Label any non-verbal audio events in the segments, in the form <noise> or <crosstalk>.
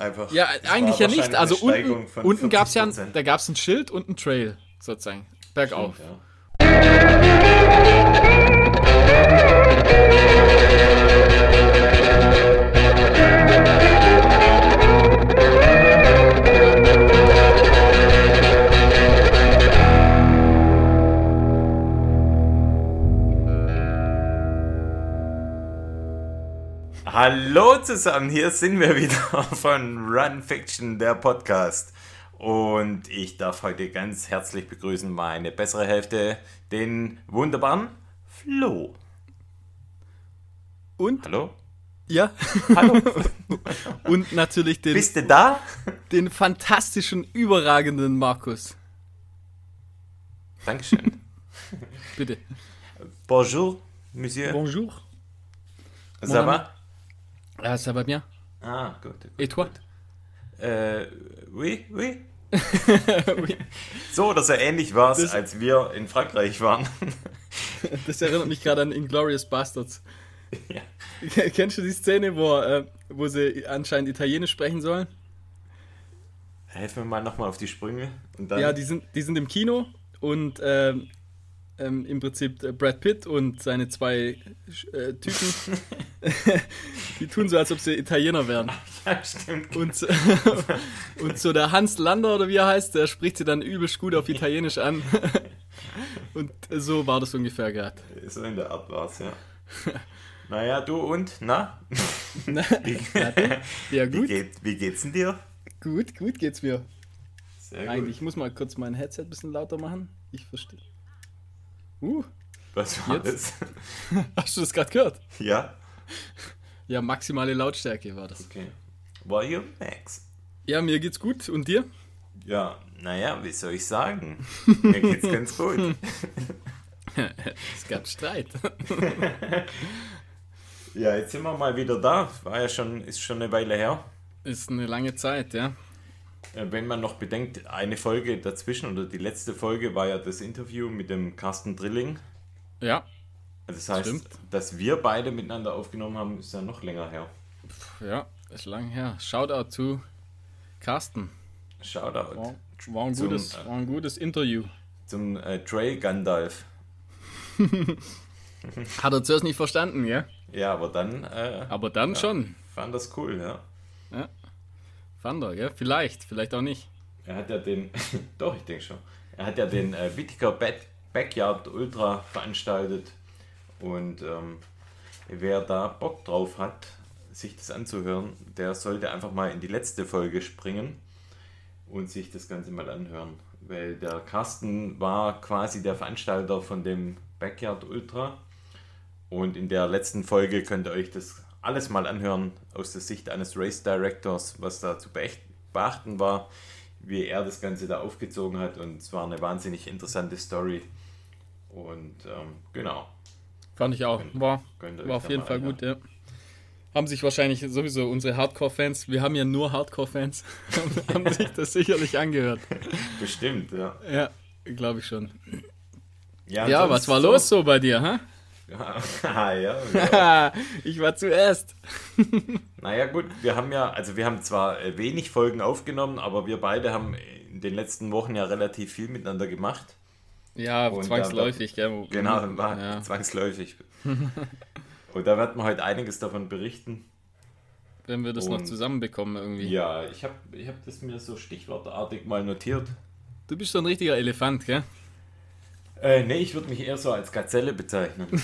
Einfach. Ja, eigentlich ja nicht. Also unten, unten gab es ja, 40%. da gab es ein Schild und ein Trail, sozusagen. Bergauf. Ja. Hallo zusammen, hier sind wir wieder <laughs> von Run Fiction, der Podcast. Und ich darf heute ganz herzlich begrüßen meine bessere Hälfte, den wunderbaren Flo. Und, Hallo? ja, <laughs> Hallo? <laughs> und natürlich den, Bist du da? den fantastischen, überragenden Markus. Dankeschön. Bitte. Bonjour, Monsieur. Bonjour. Ça va? Ah, ça va bien. Ah, gut. gut. Et toi? Äh, oui, oui. <laughs> Oui. <laughs> So oder so ähnlich war als wir in Frankreich waren. <laughs> Das erinnert mich gerade an Inglourious Bastards. ja. Kennst du die Szene, wo, äh, wo sie anscheinend Italienisch sprechen sollen? Helfen wir mal nochmal auf die Sprünge. Ja, die sind, die sind im Kino und ähm, ähm, im Prinzip äh, Brad Pitt und seine zwei äh, Typen, <laughs> die tun so, als ob sie Italiener wären. <laughs> ja, stimmt. Und, so- <laughs> und so der Hans Lander oder wie er heißt, der spricht sie dann übelst gut auf Italienisch an. Und so war das ungefähr gerade. So in der Art war es, ja. naja, du und? Na? Wie, Ja, wie, gut. geht, wie geht's denn dir? Gut, gut geht's mir. Sehr Eigentlich, ich muss mal kurz mein Headset ein bisschen lauter machen. Ich verstehe. Uh, Was war Jetzt? das? <laughs> hast du das gerade gehört? Ja? Ja, maximale Lautstärke war das. Okay. You Max? Ja, mir geht's gut. Und dir? Ja, naja, wie soll ich sagen? <laughs> Mir geht's ganz gut. <laughs> Es gab Streit. Ja, jetzt sind wir mal wieder da. War ja schon, ist schon eine Weile her. Ist eine lange Zeit, ja. Äh, Wenn man noch bedenkt, eine Folge dazwischen oder die letzte Folge war ja das Interview mit dem Carsten Drilling. Ja, Das heißt, Stimmt. dass wir beide miteinander aufgenommen haben, ist ja noch länger her. ja, ist lang her. Shoutout zu Carsten. Shoutout War, war, ein, Zum, gutes, äh, war ein gutes Interview. zum äh, Trey Gandalf. <laughs> Hat er zuerst nicht verstanden, ja? Ja, aber dann äh, Aber dann schon. fand das cool, ja. Fand er, gell? Vielleicht, vielleicht auch nicht. Er hat ja den, <laughs> doch, ich denke schon. Er hat ja den äh, Whittaker Back Backyard Ultra veranstaltet. Und ähm, wer da Bock drauf hat, sich das anzuhören, der sollte einfach mal in die letzte Folge springen und sich das Ganze mal anhören. Weil der Carsten war quasi der Veranstalter von dem Backyard Ultra. Und in der letzten Folge könnt ihr euch das alles mal anhören aus der Sicht eines Race Directors, was da zu beacht- beachten war, wie er das Ganze da aufgezogen hat. Und es war eine wahnsinnig interessante Story. Und ähm, genau. Fand ich auch. War, war auf jeden Fall anhören. gut, ja. Haben sich wahrscheinlich sowieso unsere Hardcore-Fans, wir haben ja nur Hardcore-Fans, <laughs> haben sich das sicherlich angehört. Bestimmt, ja. Ja, glaube ich schon. Ja, Ja, was war so- los so bei dir, hä? Ja, <laughs> ja, ja. ich war zuerst. <laughs> Naja, gut, wir haben ja, also wir haben zwar äh, wenig Folgen aufgenommen, aber wir beide haben in den letzten Wochen ja relativ viel miteinander gemacht. Ja, Und zwangsläufig, gell? Genau, war Ja. zwangsläufig. <laughs> Und da werden wir heute einiges davon berichten. Wenn wir das noch Und- zusammenbekommen irgendwie. Ja, ich habe ich hab das mir so stichwortartig mal notiert. Du bist so ein richtiger Elefant, gell? Äh, nee, ich würde mich eher so als Gazelle bezeichnen. <laughs>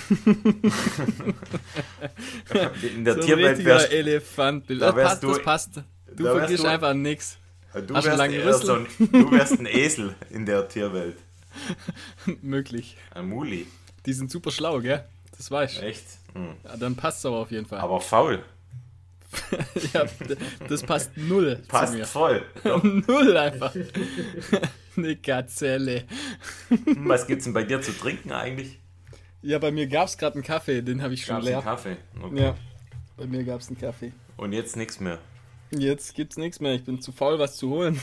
In der So ein Tierwelt wärst Elefant. da Das wärst passt, du- das passt. Du da vergisst du- einfach nix. du Hast du wärst, so ein, du wärst ein Esel in der Tierwelt. <laughs> Möglich. Ein Muli. Die sind super schlau, gell? Das weißt du. Echt? Hm. Ja, dann passt aber auf jeden Fall. Aber faul. <laughs> ja, das passt null Passt voll. null einfach. Eine Gazelle. Hm, Was gibt's denn bei dir zu trinken eigentlich? Ja, bei mir gab es gerade einen Kaffee, den habe ich schon Gab's einen leer. Kaffee? Okay. Ja, bei mir gab es einen Kaffee. Und jetzt nichts mehr. Jetzt gibt's nichts mehr. Ich bin zu faul, was zu holen.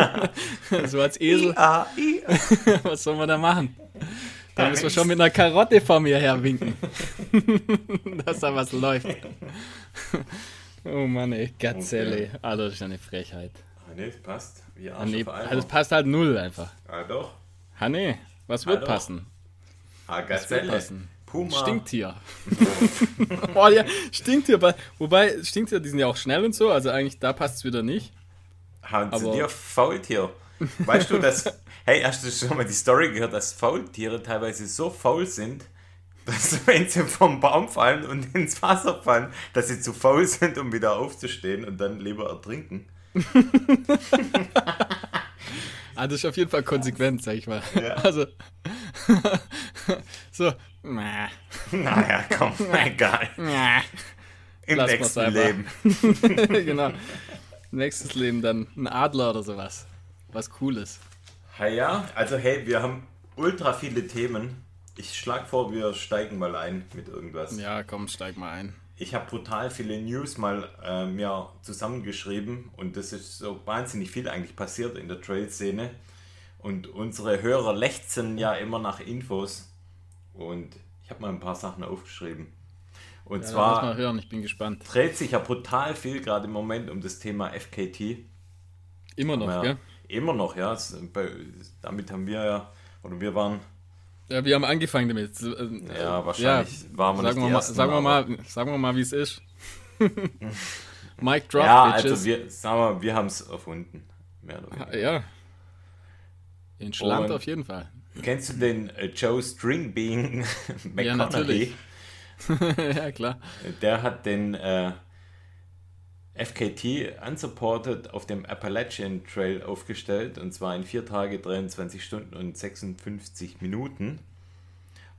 <laughs> so als Esel. Ah, i. <laughs> Was soll man da machen? Da müssen wir schon mit einer Karotte vor mir her winken. <laughs> Dass da was läuft. Oh Mann, ey, Gazelle. Okay. Alter, das ist eine Frechheit. Ah, nee, passt. Wie ah, nee, also es passt halt null einfach. Ah, doch. Ah, nee, was wird ah, passen? Ah, Gazelle. Was passen? Puma. Stinktier. oh <laughs> ja, Stinktier. Wobei, Stinktier, die sind ja auch schnell und so, also eigentlich da passt es wieder nicht. Haben sie dir Faultier? Weißt du, dass. <laughs> hey, hast du schon mal die Story gehört, dass Faultiere teilweise so faul sind, dass <laughs> wenn sie vom Baum fallen und ins Wasser fallen, dass sie zu faul sind, um wieder aufzustehen und dann lieber ertrinken? <laughs> das ist auf jeden Fall konsequent, sag ich mal. Ja. Also, <laughs> so, naja, komm, <laughs> egal. Im Lass nächsten Leben. genau. Nächstes Leben dann ein Adler oder sowas. Was Cooles. Ja, ja, also hey, wir haben ultra viele Themen. Ich schlage vor, wir steigen mal ein mit irgendwas. Ja, komm, steig mal ein. Ich habe brutal viele News mal äh, mir zusammengeschrieben und das ist so wahnsinnig viel eigentlich passiert in der Trail-Szene. Und unsere Hörer lechzen ja immer nach Infos. Und ich habe mal ein paar Sachen aufgeschrieben. Und ja, zwar mal hören, ich bin gespannt. dreht sich ja brutal viel gerade im Moment um das Thema FKT. Immer noch, ja? Immer noch, ja. Damit haben wir ja, oder wir waren. Ja, wir haben angefangen damit. Ja, wahrscheinlich ja, waren wir sagen nicht wir mal, Sagen wir mal, sagen wir mal, wie es ist. <laughs> Mike Drop, Ja, Bitches. also wir, sagen wir, wir haben es erfunden. Ja. In Schland auf jeden Fall. Kennst du den äh, Joe Stringbean <laughs> McConaughey? Ja, natürlich. <laughs> ja, klar. Der hat den äh, FKT unsupported auf dem Appalachian Trail aufgestellt und zwar in 4 Tage, 23 Stunden und 56 Minuten.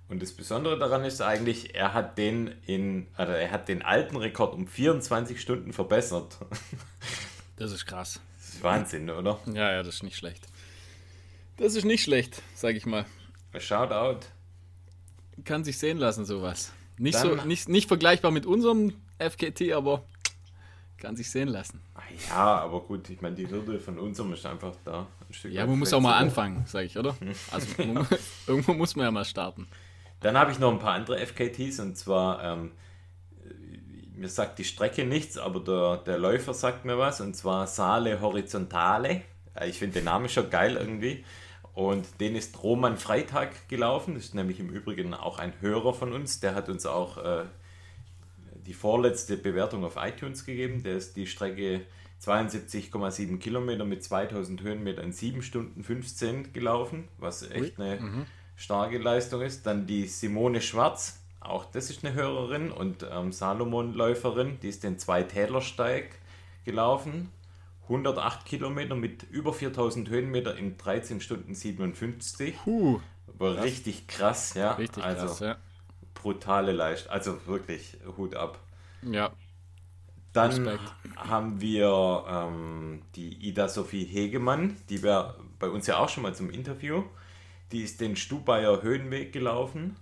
Und das Besondere daran ist eigentlich, er hat den in, also er hat den alten Rekord um 24 Stunden verbessert. <laughs> Das ist krass. Das ist Wahnsinn, oder? Ja, ja, das ist nicht schlecht. Das ist nicht schlecht, sag ich mal. Shoutout. Kann sich sehen lassen, sowas. Nicht, so, nicht, nicht vergleichbar mit unserem FKT, aber kann sich sehen lassen. Ja, aber gut, ich meine, die Hürde von unserem ist einfach da. Ein ja, man muss auch mal anfangen, sage ich, oder? <laughs> Also man, <laughs> irgendwo muss man ja mal starten. Dann habe ich noch ein paar andere FKTs und zwar, ähm, mir sagt die Strecke nichts, aber der, der Läufer sagt mir was und zwar Saale Horizontale. Ich finde den Namen schon geil irgendwie. Und den ist Roman Freitag gelaufen. Das ist nämlich im Übrigen auch ein Hörer von uns. Der hat uns auch äh, die vorletzte Bewertung auf iTunes gegeben. Der ist die Strecke 72,7 Kilometer mit 2000 Höhenmetern in 7 Stunden 15 gelaufen, was echt eine mhm. starke Leistung ist. Dann die Simone Schwarz, auch das ist eine Hörerin und ähm, Salomon-Läuferin, die ist den Zwei-Täler-Steig gelaufen 108 Kilometer mit über 4000 Höhenmeter in 13 Stunden 57. Puh, richtig krass, ja. Richtig also, krass, ja. Brutale Leistung, also wirklich Hut ab. Ja. Dann Respekt. haben wir ähm, die Ida Sophie Hegemann, die war bei uns ja auch schon mal zum Interview. Die ist den Stubaier Höhenweg gelaufen.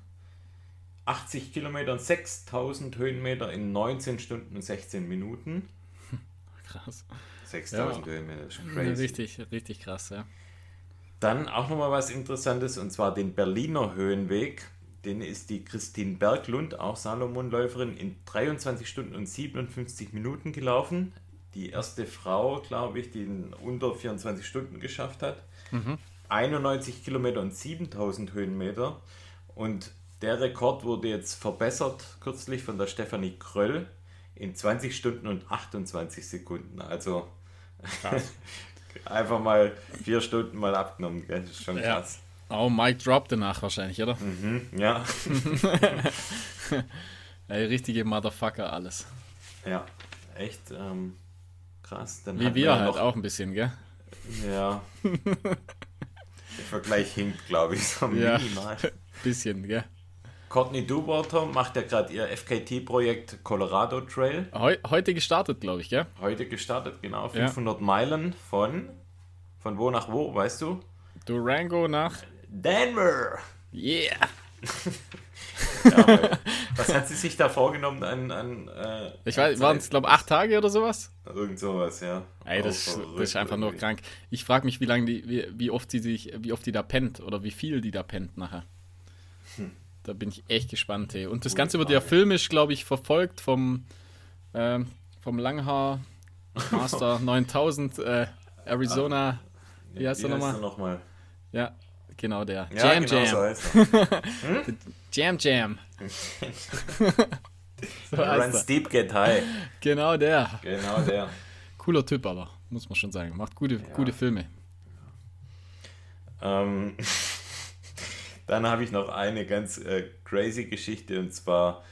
80 Kilometer, 6000 Höhenmeter in 19 Stunden und 16 Minuten. <laughs> Krass. 6000 ja. Höhenmeter, das ist crazy. Richtig, richtig krass, ja. Dann auch nochmal was Interessantes und zwar den Berliner Höhenweg. Den ist die Christine Berglund, auch Salomon-Läuferin, in 23 Stunden und 57 Minuten gelaufen. Die erste Frau, glaube ich, die in unter 24 Stunden geschafft hat. Mhm. 91 Kilometer und 7000 Höhenmeter. Und der Rekord wurde jetzt verbessert kürzlich von der Stefanie Kröll in 20 Stunden und 28 Sekunden. Also <laughs> Einfach mal vier Stunden mal abgenommen, gell? Das ist schon krass. Ja. Oh, Mike Drop danach wahrscheinlich, oder? Mhm, ja. <laughs> Ey, richtige Motherfucker alles. Ja, echt ähm, krass. Dann Wie wir halt noch... auch ein bisschen, gell? Ja. <laughs> Der Vergleich hinkt, glaube ich, so ja. minimal. <laughs> Bisschen, gell? Courtney Duwater macht ja gerade ihr FKT-Projekt Colorado Trail. Heu heute gestartet, glaube ich, gell? Heute gestartet, genau. 500 ja. Meilen von. Von wo nach wo, weißt du? Durango nach. Denver! Yeah! <laughs> ja, was hat sie sich da vorgenommen an. an äh, ich weiß, waren es, glaube ich, acht Tage oder sowas? Irgend sowas, ja. Ey, das, das ist einfach irgendwie. nur krank. Ich frage mich, wie lange die, wie, wie oft sie sich, wie oft die da pennt oder wie viel die da pennt nachher. Hm. Da bin ich echt gespannt. Hey. Und das Gute Ganze wird ja filmisch, glaube ich, verfolgt vom, äh, vom Langhaar Master <laughs> 9000 äh, Arizona. Wie heißt der nochmal? nochmal? Ja, genau der. Ja, Jam genau Jam. so heißt er. <laughs> Jam Jam. <laughs> so Run steep, get high. Genau der. Genau der. Cooler Typ aber, muss man schon sagen. Macht gute, gute Filme. Ähm, <laughs> dann habe ich noch eine ganz äh, crazy Geschichte und zwar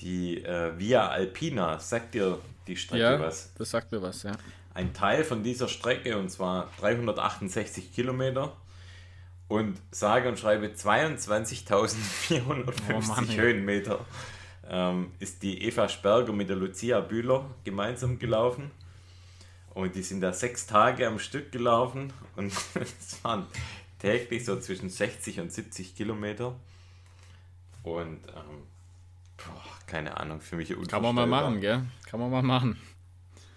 die äh, Via Alpina. Sagt dir die Strecke Ja, was? das sagt mir was, ja. Ein Teil von dieser Strecke und zwar 368 Kilometer und sage und schreibe 22.450 Oh Mann, ey. Höhenmeter ähm, ist die Eva Sperger mit der Lucia Bühler gemeinsam gelaufen. Und die sind da sechs Tage am Stück gelaufen und <laughs> es waren täglich so zwischen 60 und 70 Kilometer. Und ähm, boah, keine Ahnung, für mich Kann man mal unvorstellbar. machen, gell? Kann man mal machen.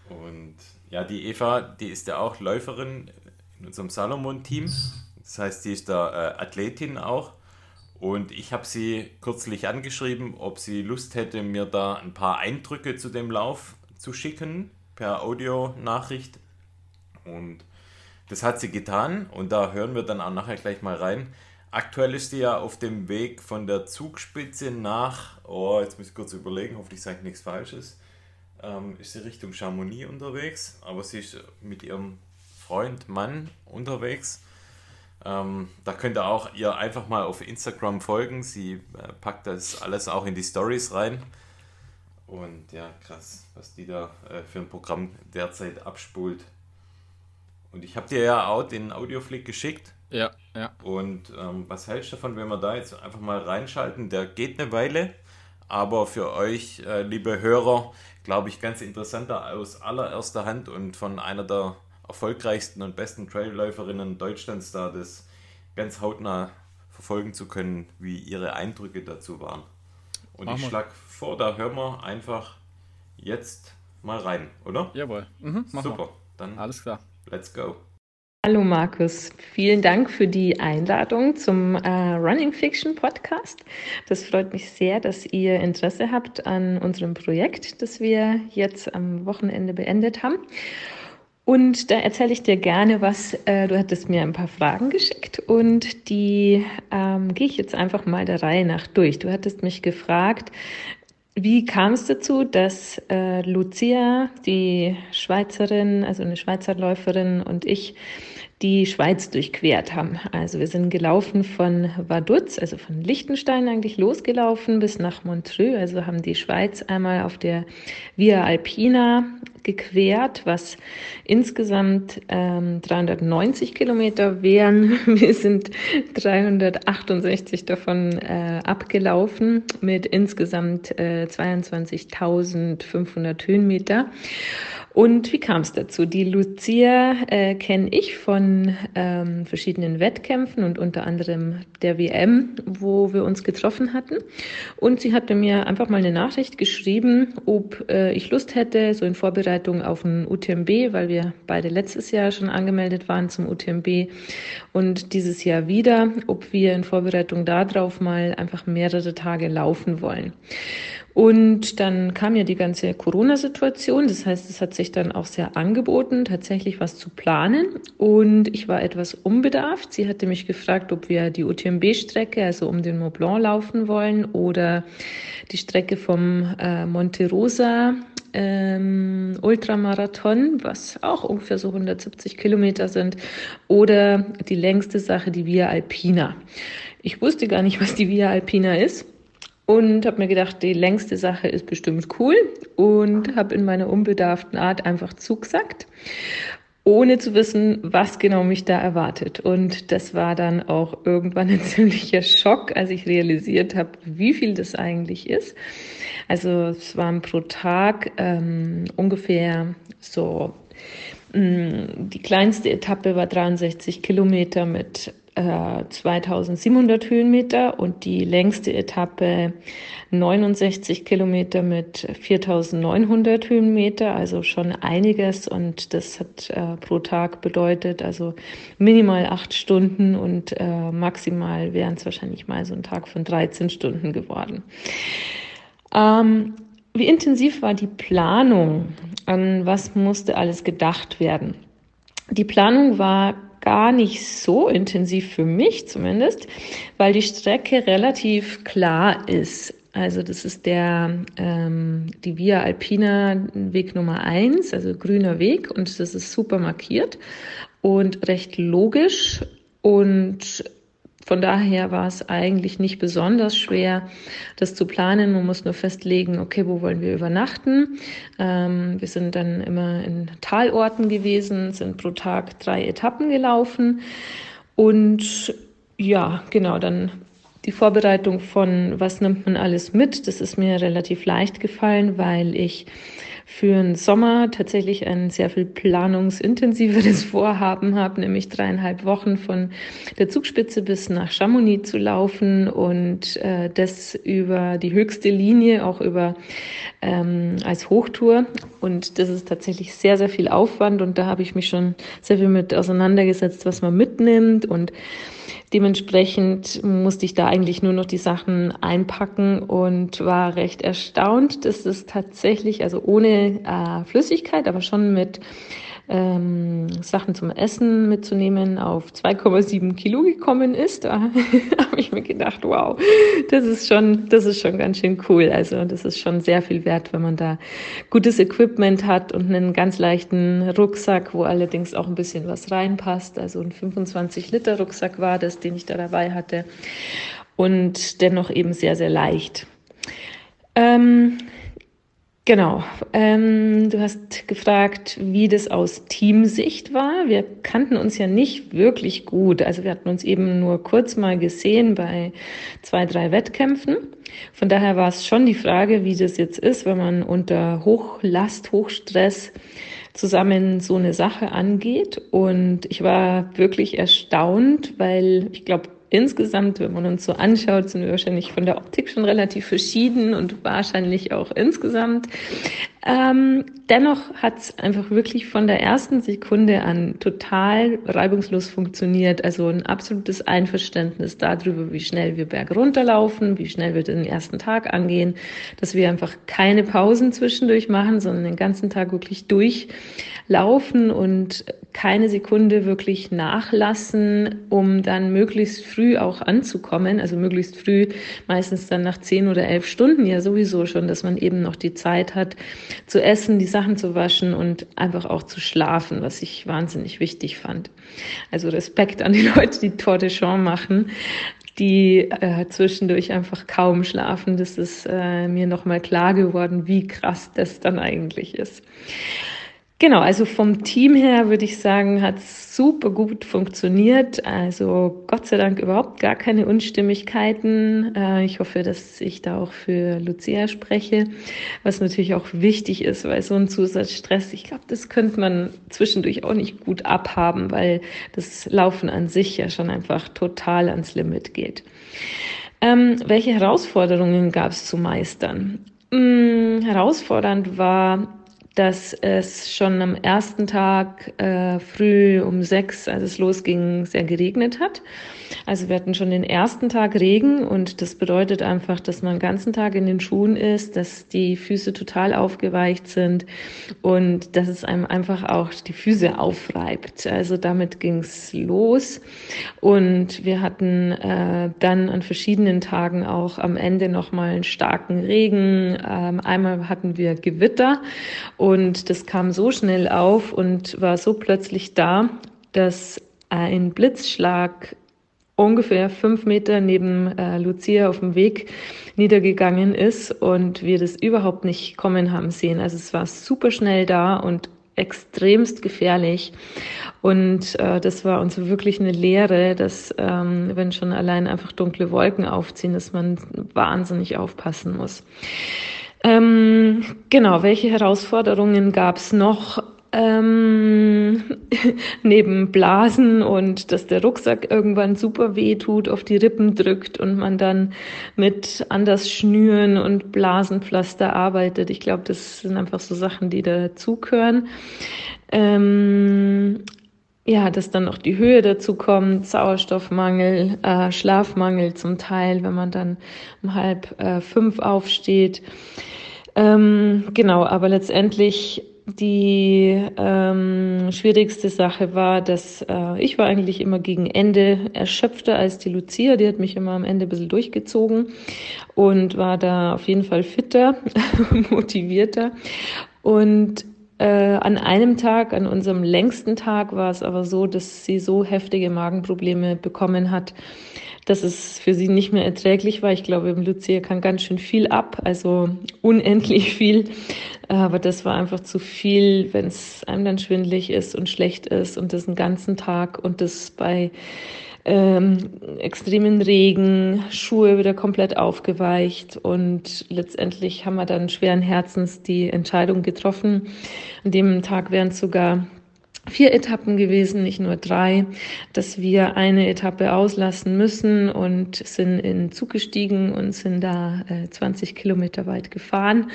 Und ja, die Eva, die ist ja auch Läuferin in unserem Salomon-Team. Das heißt, die ist da äh, Athletin auch. Und ich habe sie kürzlich angeschrieben, ob sie Lust hätte, mir da ein paar Eindrücke zu dem Lauf zu schicken per Audionachricht. Und das hat sie getan und da hören wir dann auch nachher gleich mal rein. Aktuell ist sie ja auf dem Weg von der Zugspitze nach, oh, jetzt muss ich kurz überlegen, hoffentlich sage ich nichts Falsches, ähm, ist sie Richtung Chamonix unterwegs, aber sie ist mit ihrem Freund, Mann unterwegs. Ähm, da könnt ihr auch ihr einfach mal auf Instagram folgen. Sie äh, packt das alles auch in die Stories rein. Und ja, krass, was die da äh, für ein Programm derzeit abspult. Und ich habe dir ja auch den Audioflick geschickt. Ja, ja. Und ähm, was hältst du davon, wenn wir da jetzt einfach mal reinschalten? Der geht eine Weile, aber für euch, äh, liebe Hörer, glaube ich, ganz interessanter aus allererster Hand und von einer der erfolgreichsten und besten Trailläuferinnen Deutschlands da, das ganz hautnah verfolgen zu können, wie ihre Eindrücke dazu waren. Und Machen ich schlage vor, da hören wir einfach jetzt mal rein, oder? Jawohl. Mhm, Super, dann wir. Alles klar. let's go. Hallo Markus, vielen Dank für die Einladung zum äh, Running Fiction Podcast. Das freut mich sehr, dass ihr Interesse habt an unserem Projekt, das wir jetzt am Wochenende beendet haben. Und da erzähle ich dir gerne was. Äh, du hattest mir ein paar Fragen geschickt und die ähm, gehe ich jetzt einfach mal der Reihe nach durch. Du hattest mich gefragt, wie kam es dazu, dass äh, Lucia, die Schweizerin, also eine Schweizer Läuferin und ich die Schweiz durchquert haben? Also wir sind gelaufen von Vaduz, also von Liechtenstein eigentlich losgelaufen bis nach Montreux, also haben die Schweiz einmal auf der Via Alpina gequert, was insgesamt ähm, 390 Kilometer wären. <laughs> Wir sind 368 davon äh, abgelaufen mit insgesamt äh, 22.500 Höhenmeter. Und wie kam es dazu? Die Lucia äh, kenne ich von ähm, verschiedenen Wettkämpfen und unter anderem der WM, wo wir uns getroffen hatten. Und sie hatte mir einfach mal eine Nachricht geschrieben, ob äh, ich Lust hätte, so in Vorbereitung auf ein UTMB, weil wir beide letztes Jahr schon angemeldet waren zum UTMB und dieses Jahr wieder, ob wir in Vorbereitung darauf mal einfach mehrere Tage laufen wollen. Und dann kam ja die ganze Corona-Situation. Das heißt, es hat sich dann auch sehr angeboten, tatsächlich was zu planen. Und ich war etwas unbedarft. Sie hatte mich gefragt, ob wir die UTMB-Strecke, also um den Mont Blanc laufen wollen oder die Strecke vom äh, Monte Rosa ähm, Ultramarathon, was auch ungefähr so 170 Kilometer sind, oder die längste Sache, die Via Alpina. Ich wusste gar nicht, was die Via Alpina ist und habe mir gedacht, die längste Sache ist bestimmt cool und habe in meiner unbedarften Art einfach zugesagt, ohne zu wissen, was genau mich da erwartet. Und das war dann auch irgendwann ein <laughs> ziemlicher Schock, als ich realisiert habe, wie viel das eigentlich ist. Also es waren pro Tag ähm, ungefähr so, mh, die kleinste Etappe war 63 Kilometer mit äh, 2700 Höhenmeter und die längste Etappe 69 Kilometer mit 4900 Höhenmeter, also schon einiges und das hat äh, pro Tag bedeutet, also minimal acht Stunden und äh, maximal wären es wahrscheinlich mal so ein Tag von 13 Stunden geworden. Ähm, wie intensiv war die Planung? An was musste alles gedacht werden? Die Planung war gar nicht so intensiv für mich zumindest, weil die Strecke relativ klar ist. Also das ist der ähm, die Via Alpina Weg Nummer eins, also grüner Weg und das ist super markiert und recht logisch und von daher war es eigentlich nicht besonders schwer, das zu planen. Man muss nur festlegen, okay, wo wollen wir übernachten. Ähm, wir sind dann immer in Talorten gewesen, sind pro Tag drei Etappen gelaufen. Und ja, genau, dann die Vorbereitung von, was nimmt man alles mit, das ist mir relativ leicht gefallen, weil ich für den Sommer tatsächlich ein sehr viel planungsintensiveres <laughs> Vorhaben habe, nämlich dreieinhalb Wochen von der Zugspitze bis nach Chamonix zu laufen und äh, das über die höchste Linie, auch über ähm, als Hochtour. Und das ist tatsächlich sehr, sehr viel Aufwand und da habe ich mich schon sehr viel mit auseinandergesetzt, was man mitnimmt und Dementsprechend musste ich da eigentlich nur noch die Sachen einpacken und war recht erstaunt, dass es tatsächlich, also ohne äh, Flüssigkeit, aber schon mit ähm, Sachen zum Essen mitzunehmen, auf 2,7 Kilo gekommen ist. <laughs> Da habe ich mir gedacht, wow, das ist schon, das ist schon ganz schön cool. Also das ist schon sehr viel wert, wenn man da gutes Equipment hat und einen ganz leichten Rucksack, wo allerdings auch ein bisschen was reinpasst. Also ein 25 Liter Rucksack war das, den ich da dabei hatte und dennoch eben sehr, sehr leicht. Ähm, Genau. Ähm, du hast gefragt, wie das aus Teamsicht war. Wir kannten uns ja nicht wirklich gut. Also wir hatten uns eben nur kurz mal gesehen bei zwei, drei Wettkämpfen. Von daher war es schon die Frage, wie das jetzt ist, wenn man unter Hochlast, Hochstress zusammen so eine Sache angeht. Und ich war wirklich erstaunt, weil ich glaube, insgesamt, wenn man uns so anschaut, sind wir wahrscheinlich von der Optik schon relativ verschieden und wahrscheinlich auch insgesamt. Ähm, dennoch hat es einfach wirklich von der ersten Sekunde an total reibungslos funktioniert. Also ein absolutes Einverständnis darüber, wie schnell wir berg runterlaufen, wie schnell wir den ersten Tag angehen, dass wir einfach keine Pausen zwischendurch machen, sondern den ganzen Tag wirklich durchlaufen und keine Sekunde wirklich nachlassen, um dann möglichst früh auch anzukommen. Also möglichst früh, meistens dann nach zehn oder elf Stunden ja sowieso schon, dass man eben noch die Zeit hat zu essen, die Sachen zu waschen und einfach auch zu schlafen, was ich wahnsinnig wichtig fand. Also Respekt an die <laughs> Leute, die Tour de Champs machen die äh, zwischendurch einfach kaum schlafen. Das ist äh, mir nochmal klar geworden, wie krass das dann eigentlich ist. Genau, also vom Team her würde ich sagen, hat super gut funktioniert. Also Gott sei Dank überhaupt gar keine Unstimmigkeiten. Äh, ich hoffe, dass ich da auch für Lucia spreche, was natürlich auch wichtig ist, weil so ein Zusatzstress, ich glaube, das könnte man zwischendurch auch nicht gut abhaben, weil das Laufen an sich ja schon einfach total ans Limit geht. Ähm, welche Herausforderungen gab es zu meistern? Hm, herausfordernd war dass es schon am ersten Tag äh, früh um sechs, als es losging, sehr geregnet hat. Also wir hatten schon den ersten Tag Regen und das bedeutet einfach, dass man den ganzen Tag in den Schuhen ist, dass die Füße total aufgeweicht sind und dass es einem einfach auch die Füße aufreibt. Also damit ging's los und wir hatten äh, dann an verschiedenen Tagen auch am Ende nochmal einen starken Regen. Ähm, einmal hatten wir Gewitter und das kam so schnell auf und war so plötzlich da, dass ein Blitzschlag ungefähr fünf Meter neben äh, Lucia auf dem Weg niedergegangen ist und wir das überhaupt nicht kommen haben sehen. Also es war super schnell da und extremst gefährlich. Und äh, das war uns wirklich eine Lehre, dass ähm, wenn schon allein einfach dunkle Wolken aufziehen, dass man wahnsinnig aufpassen muss. Ähm, genau, welche Herausforderungen gab es noch? Ähm, <laughs> neben Blasen und dass der Rucksack irgendwann super weh tut, auf die Rippen drückt und man dann mit anders Schnüren und Blasenpflaster arbeitet. Ich glaube, das sind einfach so Sachen, die dazugehören. Ähm, ja, dass dann noch die Höhe dazu kommt, Sauerstoffmangel, äh, Schlafmangel zum Teil, wenn man dann um halb äh, fünf aufsteht. Ähm, genau, aber letztendlich die ähm, schwierigste Sache war, dass äh, ich war eigentlich immer gegen Ende erschöpfter als die Lucia. Die hat mich immer am Ende ein bisschen durchgezogen und war da auf jeden Fall fitter, <laughs> motivierter. Und äh, an einem Tag, an unserem längsten Tag, war es aber so, dass sie so heftige Magenprobleme bekommen hat, dass es für sie nicht mehr erträglich war. Ich glaube, Lucia kann ganz schön viel ab, also unendlich viel. Aber das war einfach zu viel, wenn es einem dann schwindlig ist und schlecht ist und das einen ganzen Tag und das bei ähm, extremen Regen, Schuhe wieder komplett aufgeweicht und letztendlich haben wir dann schweren Herzens die Entscheidung getroffen. An dem Tag wären sogar vier Etappen gewesen, nicht nur drei, dass wir eine Etappe auslassen müssen und sind in Zug gestiegen und sind da äh, 20 Kilometer weit gefahren.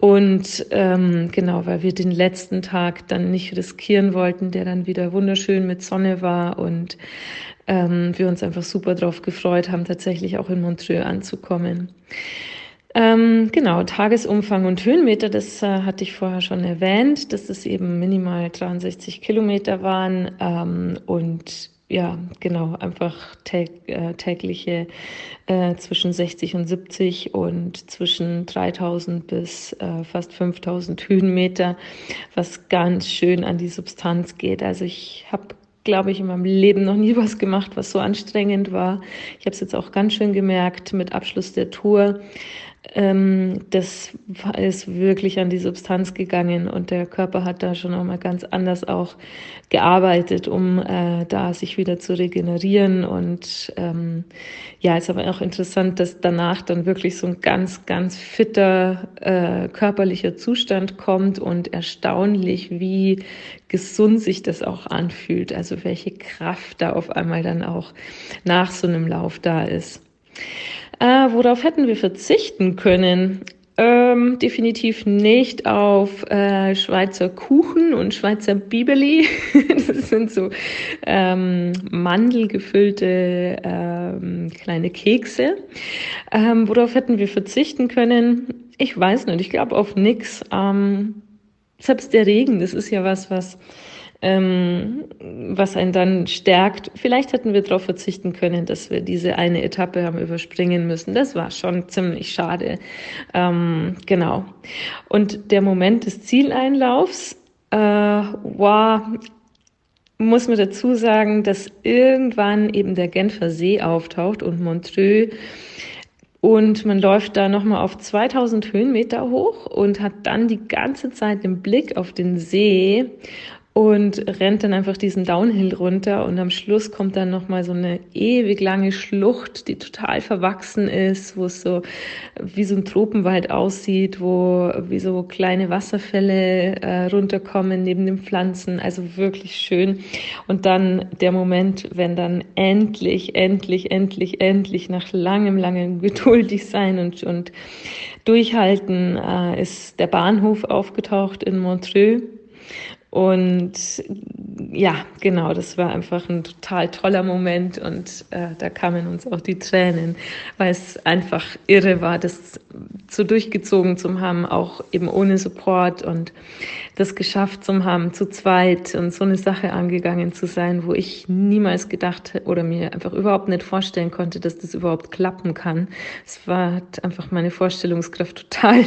Und ähm, genau, weil wir den letzten Tag dann nicht riskieren wollten, der dann wieder wunderschön mit Sonne war und ähm, wir uns einfach super drauf gefreut haben, tatsächlich auch in Montreux anzukommen. Ähm, genau, Tagesumfang und Höhenmeter, das äh, hatte ich vorher schon erwähnt, dass es eben minimal 63 Kilometer waren ähm, und ja, genau, einfach täg äh, tägliche äh, zwischen 60 und 70 und zwischen 3000 bis äh, fast 5000 Höhenmeter, was ganz schön an die Substanz geht. Also ich habe glaube ich, in meinem Leben noch nie was gemacht, was so anstrengend war. Ich habe es jetzt auch ganz schön gemerkt mit Abschluss der Tour. Ähm, das ist wirklich an die Substanz gegangen und der Körper hat da schon nochmal ganz anders auch gearbeitet, um äh, da sich wieder zu regenerieren. Und ähm, ja, ist aber auch interessant, dass danach dann wirklich so ein ganz, ganz fitter äh, körperlicher Zustand kommt und erstaunlich, wie gesund sich das auch anfühlt. Also welche Kraft da auf einmal dann auch nach so einem Lauf da ist. Äh, worauf hätten wir verzichten können? Ähm, definitiv nicht auf äh, Schweizer Kuchen und Schweizer Bibeli. <laughs> das sind so ähm, mandelgefüllte ähm, kleine Kekse. Ähm, worauf hätten wir verzichten können? Ich weiß nicht. Ich glaube auf nix. Ähm, selbst der Regen, das ist ja was, was ähm, was einen dann stärkt. Vielleicht hätten wir darauf verzichten können, dass wir diese eine Etappe haben überspringen müssen. Das war schon ziemlich schade. Ähm, genau. Und der Moment des Zieleinlaufs äh, war muss man dazu sagen, dass irgendwann eben der Genfer See auftaucht und Montreux und man läuft da nochmal auf 2000 Höhenmeter hoch und hat dann die ganze Zeit den Blick auf den See und rennt dann einfach diesen Downhill runter und am Schluss kommt dann noch mal so eine ewig lange Schlucht, die total verwachsen ist, wo es so wie so ein Tropenwald aussieht, wo wie so kleine Wasserfälle äh, runterkommen neben den Pflanzen, also wirklich schön. Und dann der Moment, wenn dann endlich, endlich, endlich, endlich nach langem, langem <laughs> geduldig sein und und durchhalten äh, ist der Bahnhof aufgetaucht in Montreux und ja, genau, das war einfach ein total toller Moment und äh, da kamen uns auch die Tränen, weil es einfach irre war, das so durchgezogen zu haben, auch eben ohne Support und das geschafft zu haben, zu zweit und so eine Sache angegangen zu sein, wo ich niemals gedacht oder mir einfach überhaupt nicht vorstellen konnte, dass das überhaupt klappen kann. Es war einfach meine Vorstellungskraft <laughs> total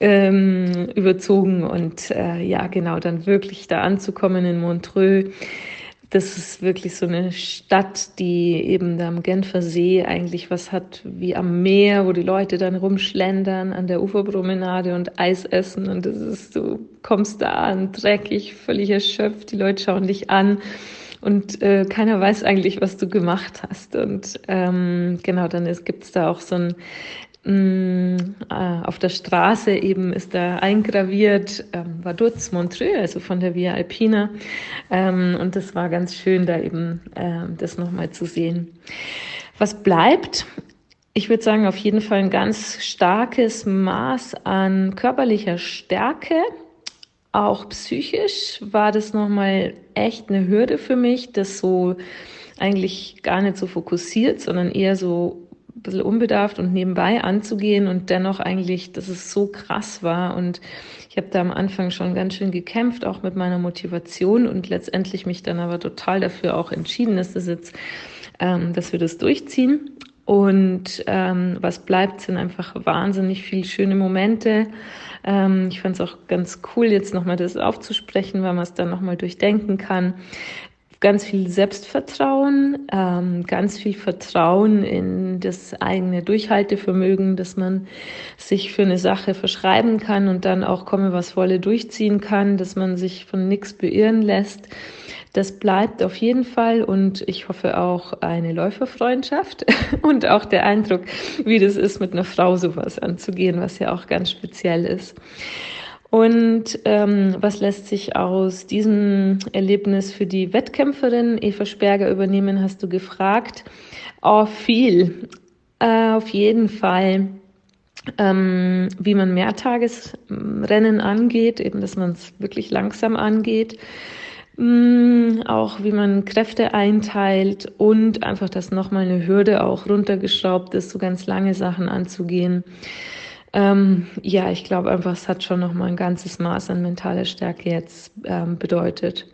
ähm, überzogen und äh, ja, genau, dann wirklich da anzukommen in Montreux. Das ist wirklich so eine Stadt, die eben da am Genfer See eigentlich was hat wie am Meer, wo die Leute dann rumschlendern an der Uferpromenade und Eis essen und das ist, du kommst da an, dreckig, völlig erschöpft, die Leute schauen dich an und äh, keiner weiß eigentlich, was du gemacht hast. Und ähm, genau, dann gibt es da auch so ein auf der Straße eben ist da eingraviert ähm, Montreux, also von der Via Alpina. Ähm, und das war ganz schön, da eben äh, das nochmal zu sehen. Was bleibt? Ich würde sagen, auf jeden Fall ein ganz starkes Maß an körperlicher Stärke. Auch psychisch war das nochmal echt eine Hürde für mich, das so eigentlich gar nicht so fokussiert, sondern eher so ein bisschen unbedarft und nebenbei anzugehen und dennoch eigentlich, dass es so krass war. Und ich habe da am Anfang schon ganz schön gekämpft, auch mit meiner Motivation und letztendlich mich dann aber total dafür auch entschieden, dass das jetzt, ähm, dass wir das durchziehen. Und ähm, was bleibt, sind einfach wahnsinnig viele schöne Momente. Ähm, ich fand es auch ganz cool, jetzt nochmal das aufzusprechen, weil man es dann nochmal durchdenken kann ganz viel Selbstvertrauen, ähm, ganz viel Vertrauen in das eigene Durchhaltevermögen, dass man sich für eine Sache verschreiben kann und dann auch komme was wolle durchziehen kann, dass man sich von nichts beirren lässt. Das bleibt auf jeden Fall und ich hoffe auch eine Läuferfreundschaft <laughs> und auch der Eindruck, wie das ist, mit einer Frau sowas anzugehen, was ja auch ganz speziell ist. Und ähm, was lässt sich aus diesem Erlebnis für die Wettkämpferin Eva Sperger übernehmen, hast du gefragt. Oh, viel. Äh, auf jeden Fall. Ähm, wie man Mehrtagesrennen angeht, eben dass man es wirklich langsam angeht, ähm, auch wie man Kräfte einteilt und einfach, dass nochmal eine Hürde auch runtergeschraubt ist, so ganz lange Sachen anzugehen. Ähm, ja, ich glaube einfach, es hat schon nochmal ein ganzes Maß an mentaler Stärke jetzt ähm, bedeutet.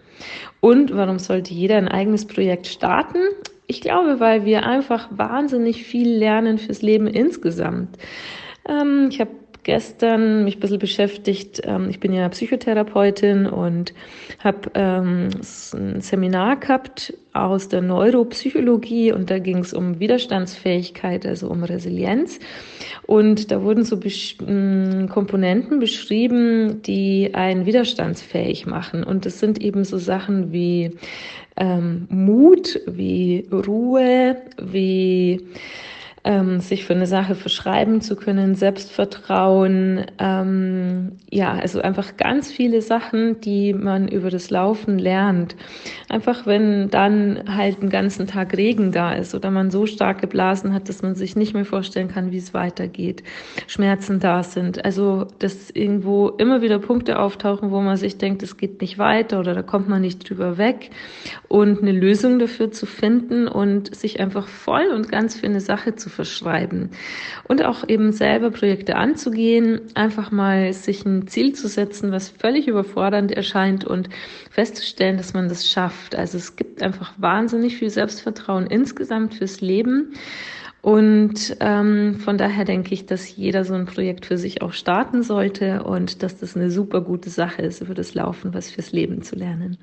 Und warum sollte jeder ein eigenes Projekt starten? Ich glaube, weil wir einfach wahnsinnig viel lernen fürs Leben insgesamt. Ähm, ich habe gestern mich ein bisschen beschäftigt. Ähm, ich bin ja Psychotherapeutin und habe ähm, ein Seminar gehabt aus der Neuropsychologie und da ging es um Widerstandsfähigkeit, also um Resilienz. Und da wurden so Besch Komponenten beschrieben, die einen widerstandsfähig machen. Und das sind eben so Sachen wie ähm, Mut, wie Ruhe, wie ähm, sich für eine Sache verschreiben zu können, Selbstvertrauen, ähm, ja, also einfach ganz viele Sachen, die man über das Laufen lernt. Einfach wenn dann halt einen ganzen Tag Regen da ist oder man so stark geblasen hat, dass man sich nicht mehr vorstellen kann, wie es weitergeht, Schmerzen da sind. Also, dass irgendwo immer wieder Punkte auftauchen, wo man sich denkt, es geht nicht weiter oder da kommt man nicht drüber weg und eine Lösung dafür zu finden und sich einfach voll und ganz für eine Sache zu verschreiben. Und auch eben selber Projekte anzugehen, einfach mal sich ein Ziel zu setzen, was völlig überfordernd erscheint und festzustellen, dass man das schafft. Also es gibt einfach wahnsinnig viel Selbstvertrauen insgesamt fürs Leben. Und ähm, von daher denke ich, dass jeder so ein Projekt für sich auch starten sollte und dass das eine super gute Sache ist, über das Laufen was fürs Leben zu lernen.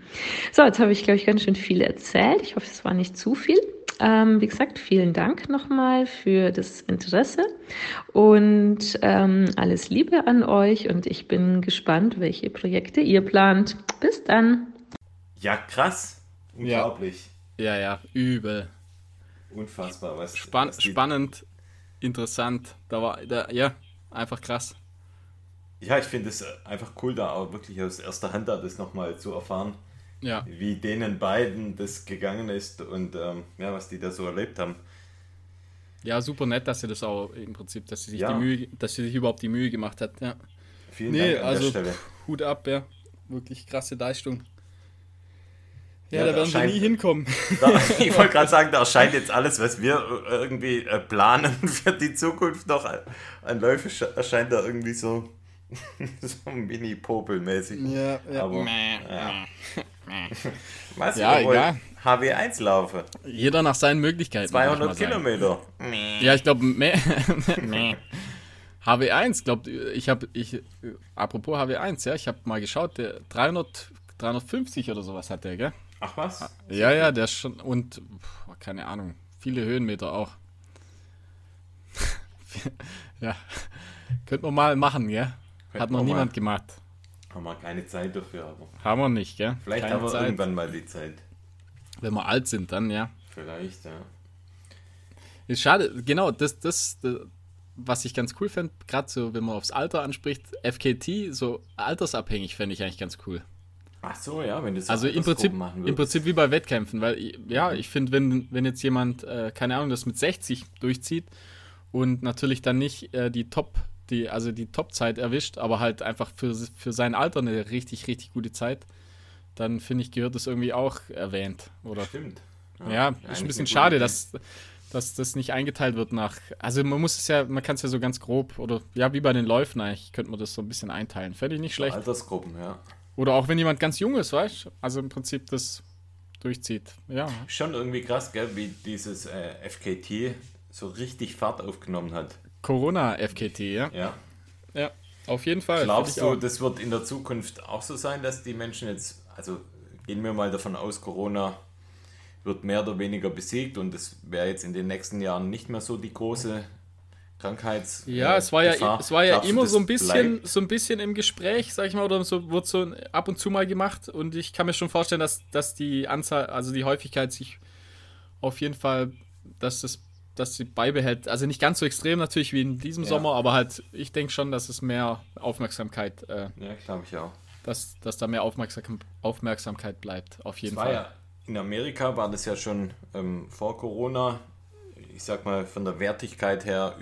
So, jetzt habe ich, glaube ich, ganz schön viel erzählt. Ich hoffe, es war nicht zu viel. Ähm, wie gesagt, vielen Dank nochmal für das Interesse und ähm, alles Liebe an euch und ich bin gespannt, welche Projekte ihr plant. Bis dann. Ja, krass. Unglaublich. Ja, ja, ja übel. Unfassbar. Was, Spann was spannend, interessant. Da war, da, ja, einfach krass. Ja, ich finde es einfach cool, da auch wirklich aus erster Hand da das nochmal zu erfahren ja. wie denen beiden das gegangen ist und ähm, ja, was die da so erlebt haben. Ja, super nett, dass sie das auch im Prinzip, dass sie sich ja. die Mühe, dass sie sich überhaupt die Mühe gemacht hat. Ja. Vielen nee, Dank an also, der Stelle. Hut ab, ja. Wirklich krasse Leistung. Ja, ja da werden wir nie hinkommen. Da, <laughs> ich wollte gerade sagen, da erscheint jetzt alles, was wir irgendwie äh, planen <laughs> für die Zukunft noch an Läufe, erscheint da irgendwie so, <laughs> so mini-popelmäßig. Ja, ja. Aber, ja. <laughs> Was? Ja, egal. HW1 laufe. Jeder nach seinen Möglichkeiten. 200 Kilometer. Ja, ich glaube, mehr. <laughs> HW1, glaubt, ich habe, ich, apropos HW1, ja, ich habe mal geschaut, der 300, 350 oder sowas hat der, gell? Ach was? Ja, ja, der ist schon, und, keine Ahnung, viele Höhenmeter auch. <laughs> ja, könnte man mal machen, gell? Hat noch niemand mal. gemacht. Haben wir keine Zeit dafür, aber. Haben wir nicht, gell? Vielleicht keine haben wir Zeit. irgendwann mal die Zeit. Wenn wir alt sind, dann ja. Vielleicht, ja. Ist schade, genau, das, das, das was ich ganz cool fände, gerade so, wenn man aufs Alter anspricht, FKT, so altersabhängig fände ich eigentlich ganz cool. Ach so, ja, wenn du so Also im Prinzip, im Prinzip wie bei Wettkämpfen, weil, ja, ich finde, wenn, wenn jetzt jemand, äh, keine Ahnung, das mit 60 durchzieht und natürlich dann nicht äh, die Top- die, also die Top-Zeit erwischt, aber halt einfach für, für sein Alter eine richtig, richtig gute Zeit, dann finde ich, gehört das irgendwie auch erwähnt. Oder? Stimmt. Ja, ja ist ein bisschen schade, dass, dass das nicht eingeteilt wird nach. Also man muss es ja, man kann es ja so ganz grob oder ja, wie bei den Läufen eigentlich, könnte man das so ein bisschen einteilen. Fände ich nicht schlecht. Altersgruppen, ja. Oder auch wenn jemand ganz jung ist, weißt du? Also im Prinzip das durchzieht. Ja. Schon irgendwie krass, gell, wie dieses äh, FKT so richtig Fahrt aufgenommen hat. Corona-FKT, ja? Ja. Ja, auf jeden Fall. Glaubst du, das wird in der Zukunft auch so sein, dass die Menschen jetzt, also gehen wir mal davon aus, Corona wird mehr oder weniger besiegt und es wäre jetzt in den nächsten Jahren nicht mehr so die große Krankheits. Ja, es war ja, es war ja immer so ein bisschen, so ein bisschen im Gespräch, sag ich mal, oder so wird so ab und zu mal gemacht und ich kann mir schon vorstellen, dass, dass die Anzahl, also die Häufigkeit sich auf jeden Fall, dass das dass sie beibehält. Also nicht ganz so extrem natürlich wie in diesem ja. Sommer, aber halt, ich denke schon, dass es mehr Aufmerksamkeit. Äh, ja, glaube ich auch. Dass, dass da mehr Aufmerksam Aufmerksamkeit bleibt, auf jeden Fall. Ja, in Amerika war das ja schon ähm, vor Corona, ich sag mal, von der Wertigkeit her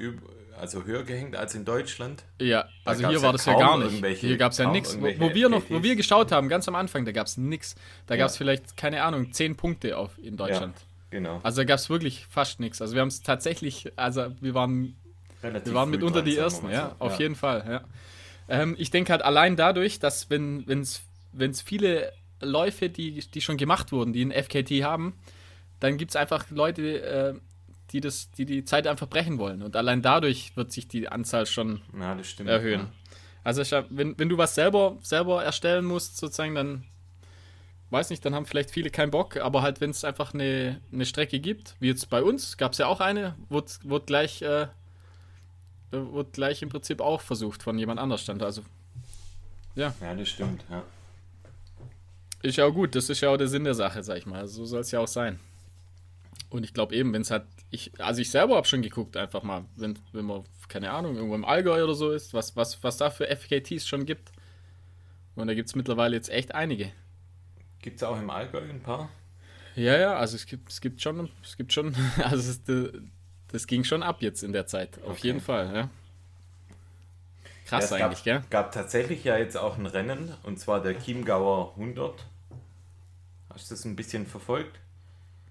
also höher gehängt als in Deutschland. Ja, also hier war ja das ja gar nicht. Hier gab es ja nichts. Wo, wo, wir noch, wo wir geschaut haben, ganz am Anfang, da gab es nichts. Da gab es vielleicht, keine Ahnung, zehn Punkte auf, in Deutschland. Ja. Genau. Also da gab es wirklich fast nichts. Also wir haben es tatsächlich, also wir waren, Relativ wir waren mitunter die Ersten, ja, so. auf ja. jeden Fall, ja. Ähm, ich denke halt allein dadurch, dass wenn es viele Läufe, die, die schon gemacht wurden, die ein FKT haben, dann gibt es einfach Leute, äh, die, das, die die Zeit einfach brechen wollen. Und allein dadurch wird sich die Anzahl schon ja, stimmt, erhöhen. Ja. Also wenn, wenn du was selber, selber erstellen musst, sozusagen, dann weiß nicht, dann haben vielleicht viele keinen Bock, aber halt, wenn es einfach eine, eine Strecke gibt, wie jetzt bei uns, gab es ja auch eine, wurde, wurde gleich, äh, wurde gleich im Prinzip auch versucht von jemand anders stand. Also, ja. Ja, das stimmt, ja. Ist ja auch gut, das ist ja auch der Sinn der Sache, sag ich mal. So soll es ja auch sein. Und ich glaube eben, wenn es halt, ich, also ich selber habe schon geguckt, einfach mal, wenn, wenn man, keine Ahnung, irgendwo im Allgäu oder so ist, was, was, was da für FKTs schon gibt. Und da gibt es mittlerweile jetzt echt einige. Gibt es auch im Allgäu ein paar? Ja, ja, also es gibt, es gibt schon, es gibt schon, <laughs> also es, das ging schon ab jetzt in der Zeit, auf okay. jeden Fall, ja. Krass ja, eigentlich, gab, gell? gab tatsächlich ja jetzt auch ein Rennen, und zwar der Chiemgauer 100. Hast du das ein bisschen verfolgt?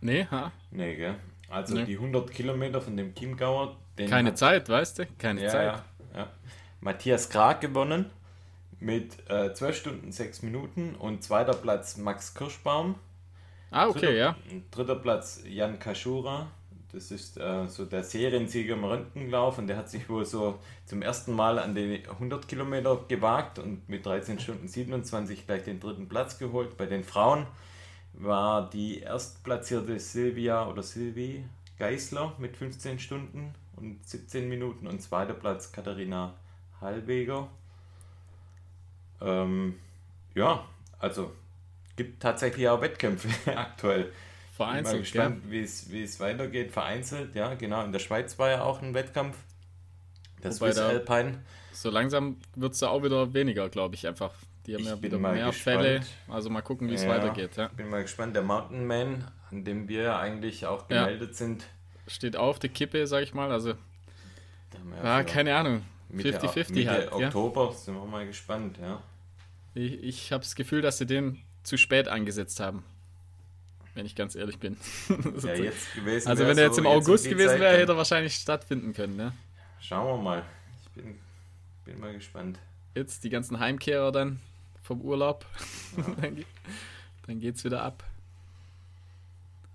Nee, ha? Nee, gell? Also nee. die 100 Kilometer von dem Chiemgauer. Keine hat, Zeit, weißt du? Keine ja, Zeit. Ja, ja. Matthias Krag gewonnen mit äh, 12 Stunden 6 Minuten und zweiter Platz Max Kirschbaum. Ah, okay, dritter, ja. Dritter Platz Jan Kaschura. Das ist äh, so der Seriensieger im Röntgenlauf und der hat sich wohl so zum ersten Mal an die 100 Kilometer gewagt und mit 13 Stunden 27 gleich den dritten Platz geholt. Bei den Frauen war die erstplatzierte Silvia oder Silvi Geisler mit 15 Stunden und 17 Minuten und zweiter Platz Katharina Hallweger ähm, ja, also gibt tatsächlich auch Wettkämpfe <laughs> aktuell. Vereinzelt. Ich bin mal gespannt, wie es weitergeht. Vereinzelt, ja, genau. In der Schweiz war ja auch ein Wettkampf. Das Swiss Alpine. So langsam wird es da auch wieder weniger, glaube ich, einfach. Die haben ich ja wieder mehr gespannt. Fälle. Also mal gucken, wie es ja, weitergeht. Ja. Bin mal gespannt. Der Mountain Man, an dem wir ja eigentlich auch gemeldet ja. sind. Steht auf der Kippe, sag ich mal. Also, ja, keine Ahnung. 50-50 halt. Oktober sind wir mal gespannt, ja. Ich, ich habe das Gefühl, dass sie den zu spät eingesetzt haben. Wenn ich ganz ehrlich bin. <laughs> ja, jetzt gewesen also wenn er jetzt so, im August jetzt gewesen wäre, hätte er wahrscheinlich stattfinden können. Ne? Schauen wir mal. Ich bin, bin mal gespannt. Jetzt die ganzen Heimkehrer dann vom Urlaub. Ja. <laughs> dann, dann geht's wieder ab.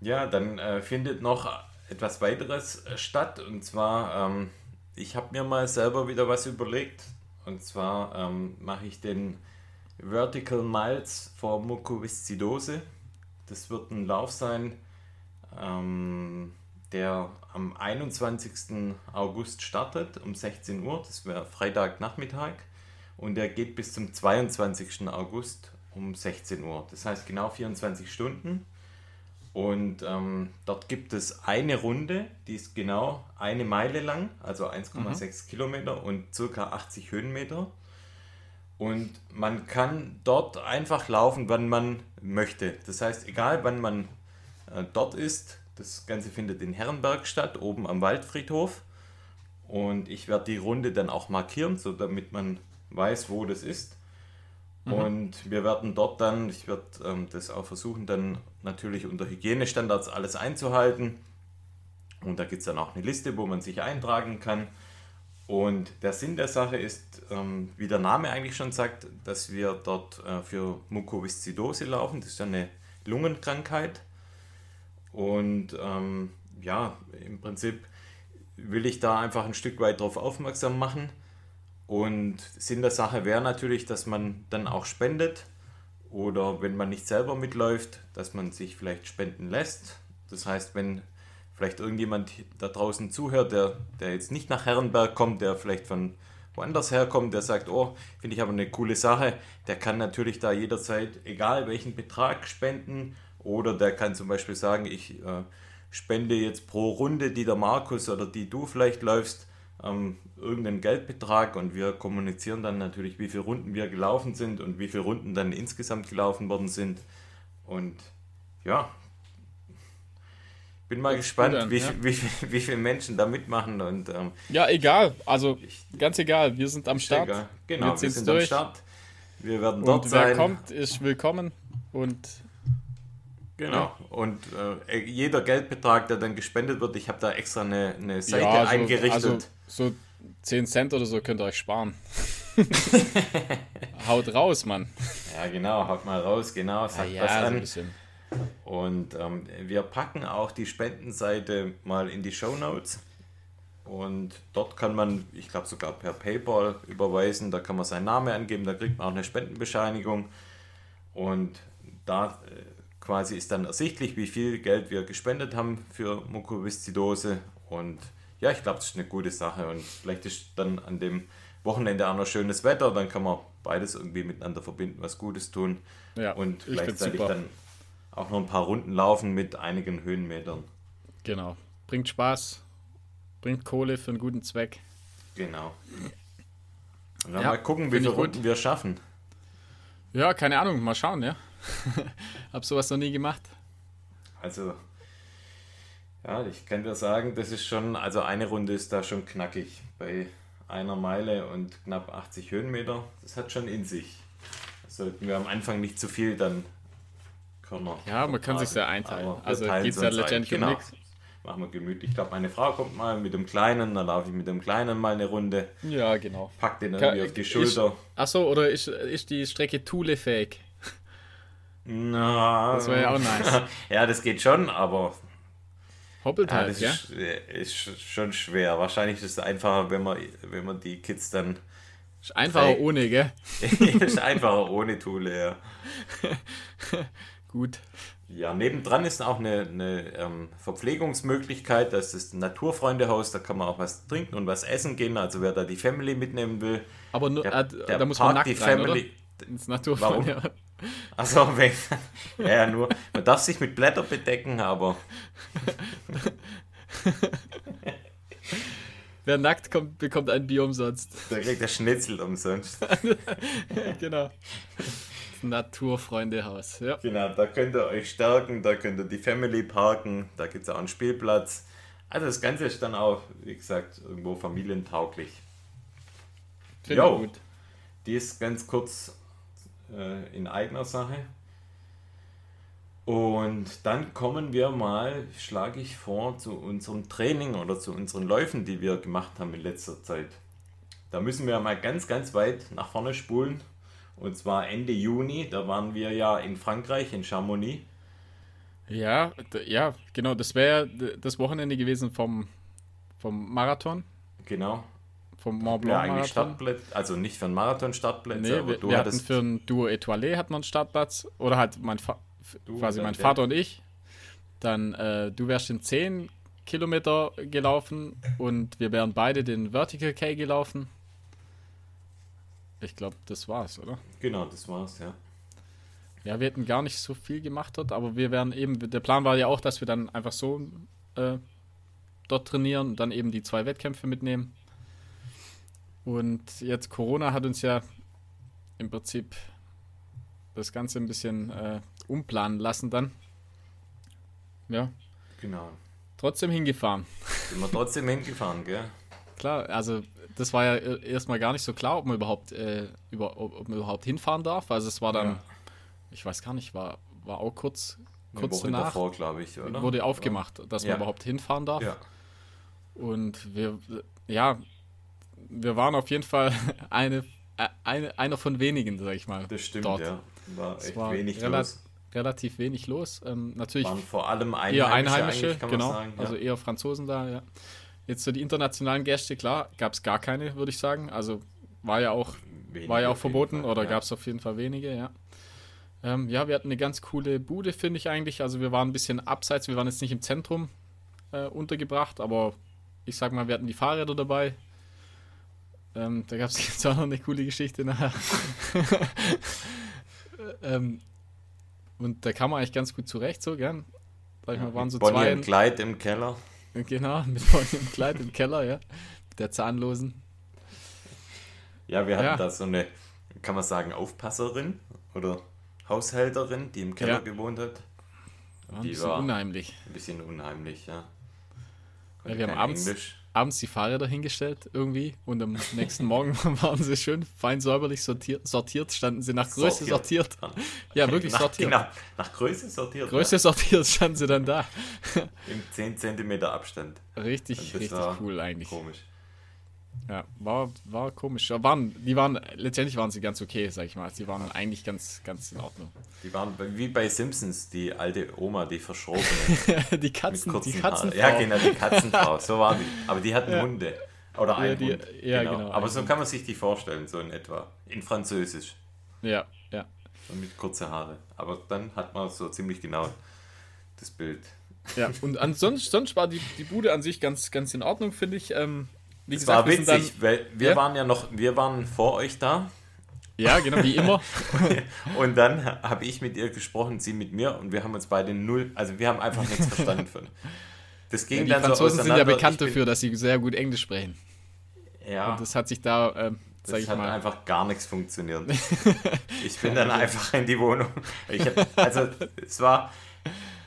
Ja, dann äh, findet noch etwas weiteres äh, statt. Und zwar, ähm, ich habe mir mal selber wieder was überlegt. Und zwar ähm, mache ich den Vertical Miles for Mukoviszidose. Das wird ein Lauf sein, ähm, der am 21. August startet um 16 Uhr. Das wäre Freitagnachmittag. Und der geht bis zum 22. August um 16 Uhr. Das heißt genau 24 Stunden. Und ähm, dort gibt es eine Runde, die ist genau eine Meile lang, also 1,6 mhm. Kilometer und circa 80 Höhenmeter. Und man kann dort einfach laufen, wann man möchte. Das heißt, egal wann man äh, dort ist, das Ganze findet in Herrenberg statt, oben am Waldfriedhof. Und ich werde die Runde dann auch markieren, so damit man weiß, wo das ist. Mhm. Und wir werden dort dann, ich werde ähm, das auch versuchen, dann natürlich unter Hygienestandards alles einzuhalten. Und da gibt es dann auch eine Liste, wo man sich eintragen kann. Und der Sinn der Sache ist, ähm, wie der Name eigentlich schon sagt, dass wir dort äh, für Mukoviszidose laufen. Das ist eine Lungenkrankheit. Und ähm, ja, im Prinzip will ich da einfach ein Stück weit darauf aufmerksam machen. Und Sinn der Sache wäre natürlich, dass man dann auch spendet oder wenn man nicht selber mitläuft, dass man sich vielleicht spenden lässt. Das heißt, wenn vielleicht irgendjemand da draußen zuhört, der, der jetzt nicht nach Herrenberg kommt, der vielleicht von woanders herkommt, der sagt, oh, finde ich aber eine coole Sache, der kann natürlich da jederzeit, egal welchen Betrag, spenden. Oder der kann zum Beispiel sagen, ich äh, spende jetzt pro Runde, die der Markus oder die du vielleicht läufst, ähm, irgendeinen Geldbetrag und wir kommunizieren dann natürlich, wie viele Runden wir gelaufen sind und wie viele Runden dann insgesamt gelaufen worden sind. Und ja, bin mal gespannt, an, wie, ja. wie, wie, wie, viele Menschen da mitmachen. Und, ähm, ja, egal. Also ganz egal. Wir sind am Start. Egal. Genau, wir, wir sind durch. am Start. Wir werden dort und wer sein. Wer kommt, ist willkommen. Und Genau. Und äh, jeder Geldbetrag, der dann gespendet wird, ich habe da extra eine, eine Seite ja, so, eingerichtet. Also so 10 Cent oder so könnt ihr euch sparen. <laughs> haut raus, Mann. Ja, genau, haut mal raus, genau, sagt ja, was ja, an. Und ähm, wir packen auch die Spendenseite mal in die Show Notes. Und dort kann man, ich glaube sogar per PayPal überweisen, da kann man seinen Namen angeben, da kriegt man auch eine Spendenbescheinigung. Und da äh, quasi ist dann ersichtlich, wie viel Geld wir gespendet haben für Mukoviszidose. Und ja, ich glaube, das ist eine gute Sache. Und vielleicht ist dann an dem Wochenende auch noch schönes Wetter, dann kann man beides irgendwie miteinander verbinden, was Gutes tun. Ja, und gleichzeitig dann auch noch ein paar Runden laufen mit einigen Höhenmetern. Genau. Bringt Spaß, bringt Kohle für einen guten Zweck. Genau. Und dann ja, mal gucken, wie viele Runden wir schaffen. Ja, keine Ahnung, mal schauen, ja. <laughs> Hab sowas noch nie gemacht. Also, ja, ich kann dir sagen, das ist schon, also eine Runde ist da schon knackig. Bei einer Meile und knapp 80 Höhenmeter, das hat schon in sich. sollten wir am Anfang nicht zu viel dann können Ja, man kann sich sehr einteilen. Also geht es ja letztendlich genau. um nichts. Machen wir gemütlich. Ich glaube, meine Frau kommt mal mit dem Kleinen, dann laufe ich mit dem Kleinen mal eine Runde. Ja, genau. Pack den irgendwie auf die Schulter. achso, oder ist, ist die Strecke Thule-fähig? Na, das wäre ja auch nice. <laughs> ja, das geht schon, aber. Hoppelt halt, das ja? Ist, ist, schon schwer. Wahrscheinlich ist es einfacher, wenn man, wenn man die Kids dann. Ist einfacher trägt. ohne, gell? <laughs> ist einfacher ohne Thule, ja. <laughs> Gut. Ja, nebendran ist auch eine, eine ähm, Verpflegungsmöglichkeit. Das ist ein Naturfreundehaus, da kann man auch was trinken und was essen gehen. Also wer da die Family mitnehmen will. Aber nur, der, äh, der da muss man nackt die rein, Family. Oder? Ins Naturfreundehaus. Also, <laughs> ja, nur, man darf sich mit Blätter bedecken, aber. <laughs> Wer nackt kommt, bekommt ein Bier umsonst. <laughs> Da kriegt er Schnitzel umsonst. <laughs> genau. Naturfreundehaus. Ja. Genau, da könnt ihr euch stärken, da könnt ihr die Family parken, da gibt es auch einen Spielplatz. Also das Ganze ist dann auch, wie gesagt, irgendwo familientauglich. Finde jo, gut. Die ist ganz kurz äh, in eigener Sache. Und dann kommen wir mal, schlage ich vor, zu unserem Training oder zu unseren Läufen, die wir gemacht haben in letzter Zeit. Da müssen wir mal ganz, ganz weit nach vorne spulen. Und zwar Ende Juni, da waren wir ja in Frankreich, in Chamonix. Ja, ja, genau, das wäre das Wochenende gewesen vom, vom Marathon. Genau vom Mont Blanc. Ja, eigentlich Startplatz, also nicht für einen Marathon Startplätze, nee, aber wir, du wir hatten für ein Duo Etoile hat man einen Startplatz oder halt mein Fa quasi mein Vater und ich. Dann äh, du wärst den 10 Kilometer gelaufen und wir wären beide den Vertical K gelaufen. Ich glaube, das war's, oder? Genau, das war's, ja. Ja, wir hätten gar nicht so viel gemacht dort, aber wir wären eben, der Plan war ja auch, dass wir dann einfach so äh, dort trainieren und dann eben die zwei Wettkämpfe mitnehmen. Und jetzt Corona hat uns ja im Prinzip das Ganze ein bisschen äh, umplanen lassen dann. Ja. Genau. Trotzdem hingefahren. Sind wir trotzdem hingefahren, gell? Klar, also das war ja erstmal gar nicht so klar, ob man überhaupt, äh, über, ob, ob, man überhaupt hinfahren darf. Also es war dann, ja. ich weiß gar nicht, war, war auch kurz kurz danach davor, ich, wurde aufgemacht, dass ja. man überhaupt hinfahren darf. Ja. Und wir, ja, wir waren auf jeden Fall <laughs> eine, eine, einer von wenigen, sag ich mal. Das stimmt, dort. ja. War echt war wenig rela los. Relativ wenig los. Ähm, natürlich waren vor allem Einheimische, eher Einheimische genau. Sagen, ja. Also eher Franzosen da, ja. Jetzt so die internationalen Gäste, klar, gab es gar keine, würde ich sagen. Also war ja auch, war ja auch verboten Fall, oder ja. gab es auf jeden Fall wenige, ja. Ähm, ja, wir hatten eine ganz coole Bude, finde ich eigentlich. Also wir waren ein bisschen abseits, wir waren jetzt nicht im Zentrum äh, untergebracht, aber ich sag mal, wir hatten die Fahrräder dabei. Ähm, da gab es <laughs> jetzt auch noch eine coole Geschichte nachher. Ähm, und da kam man eigentlich ganz gut zurecht, so gern. Sag ich mal, waren so Bonnie zwei. Kleid im Keller. Genau, <laughs> mit Bonnie im Kleid im Keller, ja. Der Zahnlosen. Ja, wir hatten ja. da so eine, kann man sagen, Aufpasserin oder Haushälterin, die im Keller ja. gewohnt hat. War ein die bisschen war unheimlich. Ein bisschen unheimlich, ja. ja wir haben abends, abends die Fahrräder hingestellt irgendwie und am nächsten Morgen <laughs> waren sie schön fein säuberlich sortiert, sortiert standen sie nach Größe sortiert. sortiert. Ja, wirklich nach, sortiert. Genau, nach Größe sortiert. Größe ja. sortiert standen sie dann da. Im 10 cm Abstand. Richtig, richtig cool eigentlich. Komisch. Ja, war, war komisch. Waren, die waren, letztendlich waren sie ganz okay, sag ich mal. Sie waren eigentlich ganz, ganz in Ordnung. Die waren wie bei Simpsons, die alte Oma, die verschrobene. <laughs> die Katzen, die Katzenfrau. Ja, genau, die Katzenfrau, so war die. Aber die hatten ja. Hunde. Oder ein ja, die, Hund. Ja, genau. genau. Aber so kann man sich die vorstellen, so in etwa. In Französisch. Ja, ja. Und mit kurzen Haare. Aber dann hat man so ziemlich genau das Bild. Ja, <laughs> und ansonsten sonst war die, die Bude an sich ganz, ganz in Ordnung, finde ich. Ähm, wie es war witzig, dann, weil wir ja? waren ja noch, wir waren vor euch da. Ja, genau, wie immer. <laughs> und dann habe ich mit ihr gesprochen, sie mit mir und wir haben uns beide null, also wir haben einfach nichts verstanden von. <laughs> Das ging ja, die dann Franzosen so sind ja bekannt dafür, dass sie sehr gut Englisch sprechen. Ja. Und das hat sich da, ähm, sag ich hat mal. einfach gar nichts funktioniert. <laughs> ich bin dann einfach in die Wohnung. Hab, also es war,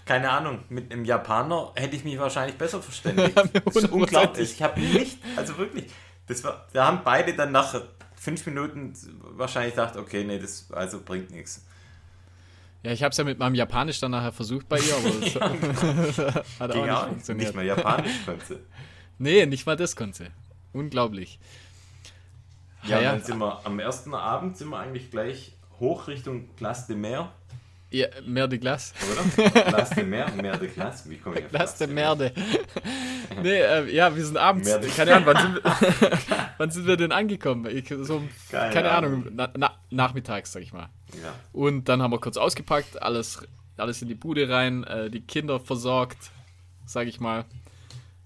keine Ahnung, mit einem Japaner hätte ich mich wahrscheinlich besser verständigt. <laughs> das ist unglaublich. Ich habe nicht, also wirklich, das war, da haben beide dann nach fünf Minuten wahrscheinlich gedacht, okay, nee, das also bringt nichts. Ja, ich habe es ja mit meinem Japanisch dann nachher versucht bei ihr, aber das <laughs> hat auch nicht funktioniert. Nicht mal Japanisch konnte. nee, nicht mal das konnte. Unglaublich. Ja, ja, dann sind wir am ersten Abend sind wir eigentlich gleich hoch Richtung Glace de Mer. Ja, Mer de Glace. Oder? Lass de Mer, Mer de Glace. Wie komme ich auf Lass de Merde. <laughs> nee, äh, ja, wir sind abends. Keine Ahnung, wann sind, wir, <laughs> <laughs> wann sind wir denn angekommen? Ich, so, keine, keine Ahnung, na, na, nachmittags, sag ich mal. Ja. Und dann haben wir kurz ausgepackt, alles, alles in die Bude rein, äh, die Kinder versorgt, sag ich mal.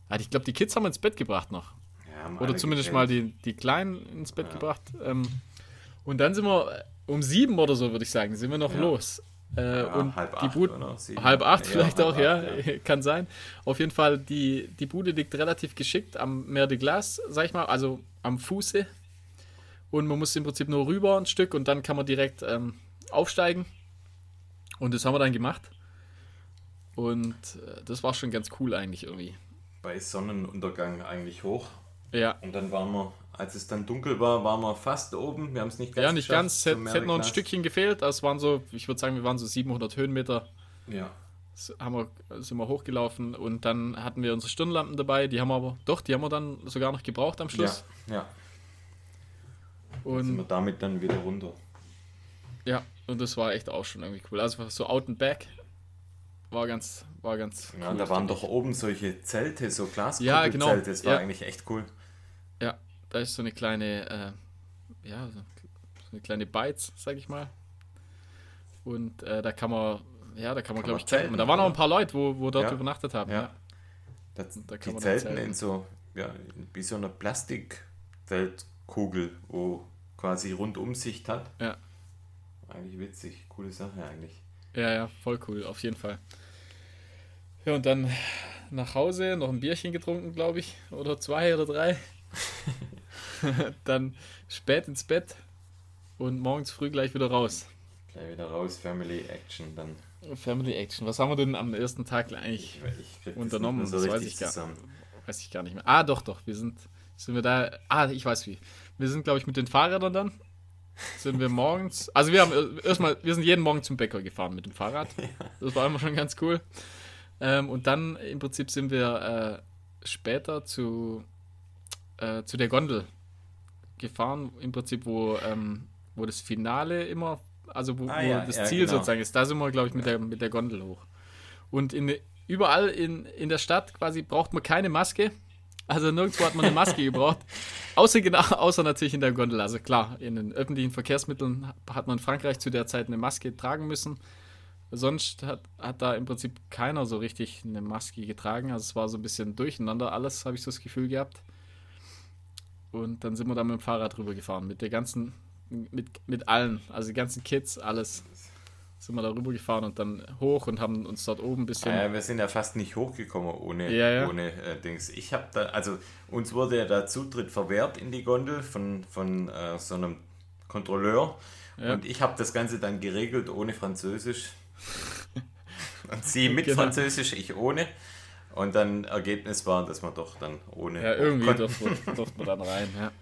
Also ich glaube, die Kids haben wir ins Bett gebracht noch. Ja, Oder zumindest gekannt. mal die, die Kleinen ins Bett ja. gebracht. Ähm, und dann sind wir um sieben oder so, würde ich sagen, sind wir noch los. Äh, ja, und halb die Bude, halb acht vielleicht ja, auch, ja, acht, ja, <laughs> kann sein. Auf jeden Fall, die, die Bude liegt relativ geschickt am Mer de Glace, sag ich mal, also am Fuße. Und man muss im Prinzip nur rüber ein Stück und dann kann man direkt ähm, aufsteigen. Und das haben wir dann gemacht. Und äh, das war schon ganz cool eigentlich irgendwie. Bei Sonnenuntergang eigentlich hoch. Ja. Und dann waren wir als es dann dunkel war, waren wir fast oben. Wir haben es nicht ganz Ja, nicht ganz. Es hätte, noch ein Stückchen gefehlt. Das waren so, ich würde sagen, wir waren so 700 Höhenmeter. Ja. Das haben wir, sind wir hochgelaufen und dann hatten wir unsere Stirnlampen dabei. Die haben wir aber, doch, die haben wir dann sogar noch gebraucht am Schluss. Ja. ja. Und dann sind wir damit dann wieder runter. Ja, und das war echt auch schon irgendwie cool. Also so out and back war ganz, war ganz. Ja, cool, da waren doch oben solche Zelte, so Glaskuppelzelte. Ja, genau. Das war ja. eigentlich echt cool. Ja, da ist so eine kleine, äh, ja, so eine kleine Beiz, sag ich mal. Und äh, da kann man, ja, da kann man, glaube ich, campen. Da waren auch ein paar Leute, wo, wo dort ja. übernachtet haben. Ja. Das, da kann die man zelten in so, ja, wie so einer Plastikzeltkugel, wo quasi Rundumsicht hat. Ja. Eigentlich witzig, coole Sache eigentlich. Ja, ja, voll cool, auf jeden Fall. Ja, und dann nach Hause, noch ein Bierchen getrunken, glaube ich, oder zwei oder drei. <laughs> <laughs> dann spät ins Bett und morgens früh gleich wieder raus. Gleich wieder raus, Family Action dann. Family Action. Was haben wir denn am ersten Tag eigentlich ich, ich unternommen? Das, so das weiß, ich gar, weiß ich gar nicht mehr. Ah, doch, doch. Wir sind, sind wir da. Ah, ich weiß wie. Wir sind, glaube ich, mit den Fahrrädern dann sind wir morgens, also wir haben äh, erstmal, wir sind jeden Morgen zum Bäcker gefahren mit dem Fahrrad. <laughs> Das war immer schon ganz cool. Ähm, und dann im Prinzip sind wir äh, später zu, äh, zu der Gondel gefahren, im Prinzip, wo, ähm, wo das Finale immer, also wo, ah, ja, das ja, Ziel genau. sozusagen ist. Da sind wir, glaube ich, mit, ja. der, mit der Gondel hoch. Und in, überall in, in der Stadt quasi braucht man keine Maske. Also nirgendwo hat man eine Maske <laughs> gebraucht. Außer, genau, außer natürlich in der Gondel. Also klar, in den öffentlichen Verkehrsmitteln hat man in Frankreich zu der Zeit eine Maske tragen müssen. Sonst hat, hat da im Prinzip keiner so richtig eine Maske getragen. Also es war so ein bisschen durcheinander alles, habe ich so das Gefühl gehabt. Und dann sind wir da mit dem Fahrrad rüber gefahren. Mit der ganzen, mit, mit allen, also die ganzen Kids, alles sind wir da rüber gefahren und dann hoch und haben uns dort oben ein bisschen. Ah ja, wir sind ja fast nicht hochgekommen ohne, ja, ja. ohne äh, Dings. Ich habe da, also uns wurde ja der Zutritt verwehrt in die Gondel von, von äh, so einem Kontrolleur. Ja. Und ich habe das Ganze dann geregelt ohne Französisch. <laughs> und sie mit genau. Französisch, ich ohne. Und dann Ergebnis war, dass man doch dann ohne. Ja, irgendwie durfte man dann rein, ja. <laughs>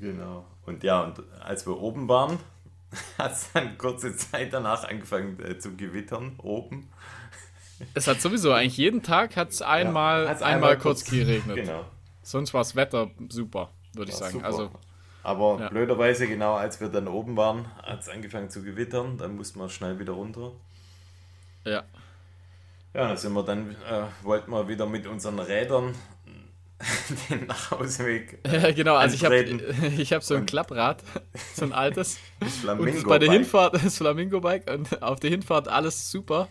Genau. Und ja, und als wir oben waren, <laughs> hat es dann kurze Zeit danach angefangen äh, zu gewittern oben. Es hat sowieso eigentlich jeden Tag hat's einmal, ja, einmal, einmal kurz, kurz geregnet. <laughs> Genau. Sonst war das Wetter super, würde ich sagen. Super. Also, Aber ja. blöderweise, genau als wir dann oben waren, hat es angefangen zu gewittern. Dann mussten wir schnell wieder runter. Ja. Ja, dann sind wir dann, äh, wollten wir wieder mit unseren Rädern <laughs> den Nachhauseweg. Ja, genau, also ich habe <laughs> ich hab so ein Klapprad, so ein altes. <laughs> Das Flamingo und bei der Hinfahrt, das Flamingo-Bike und auf der Hinfahrt alles super.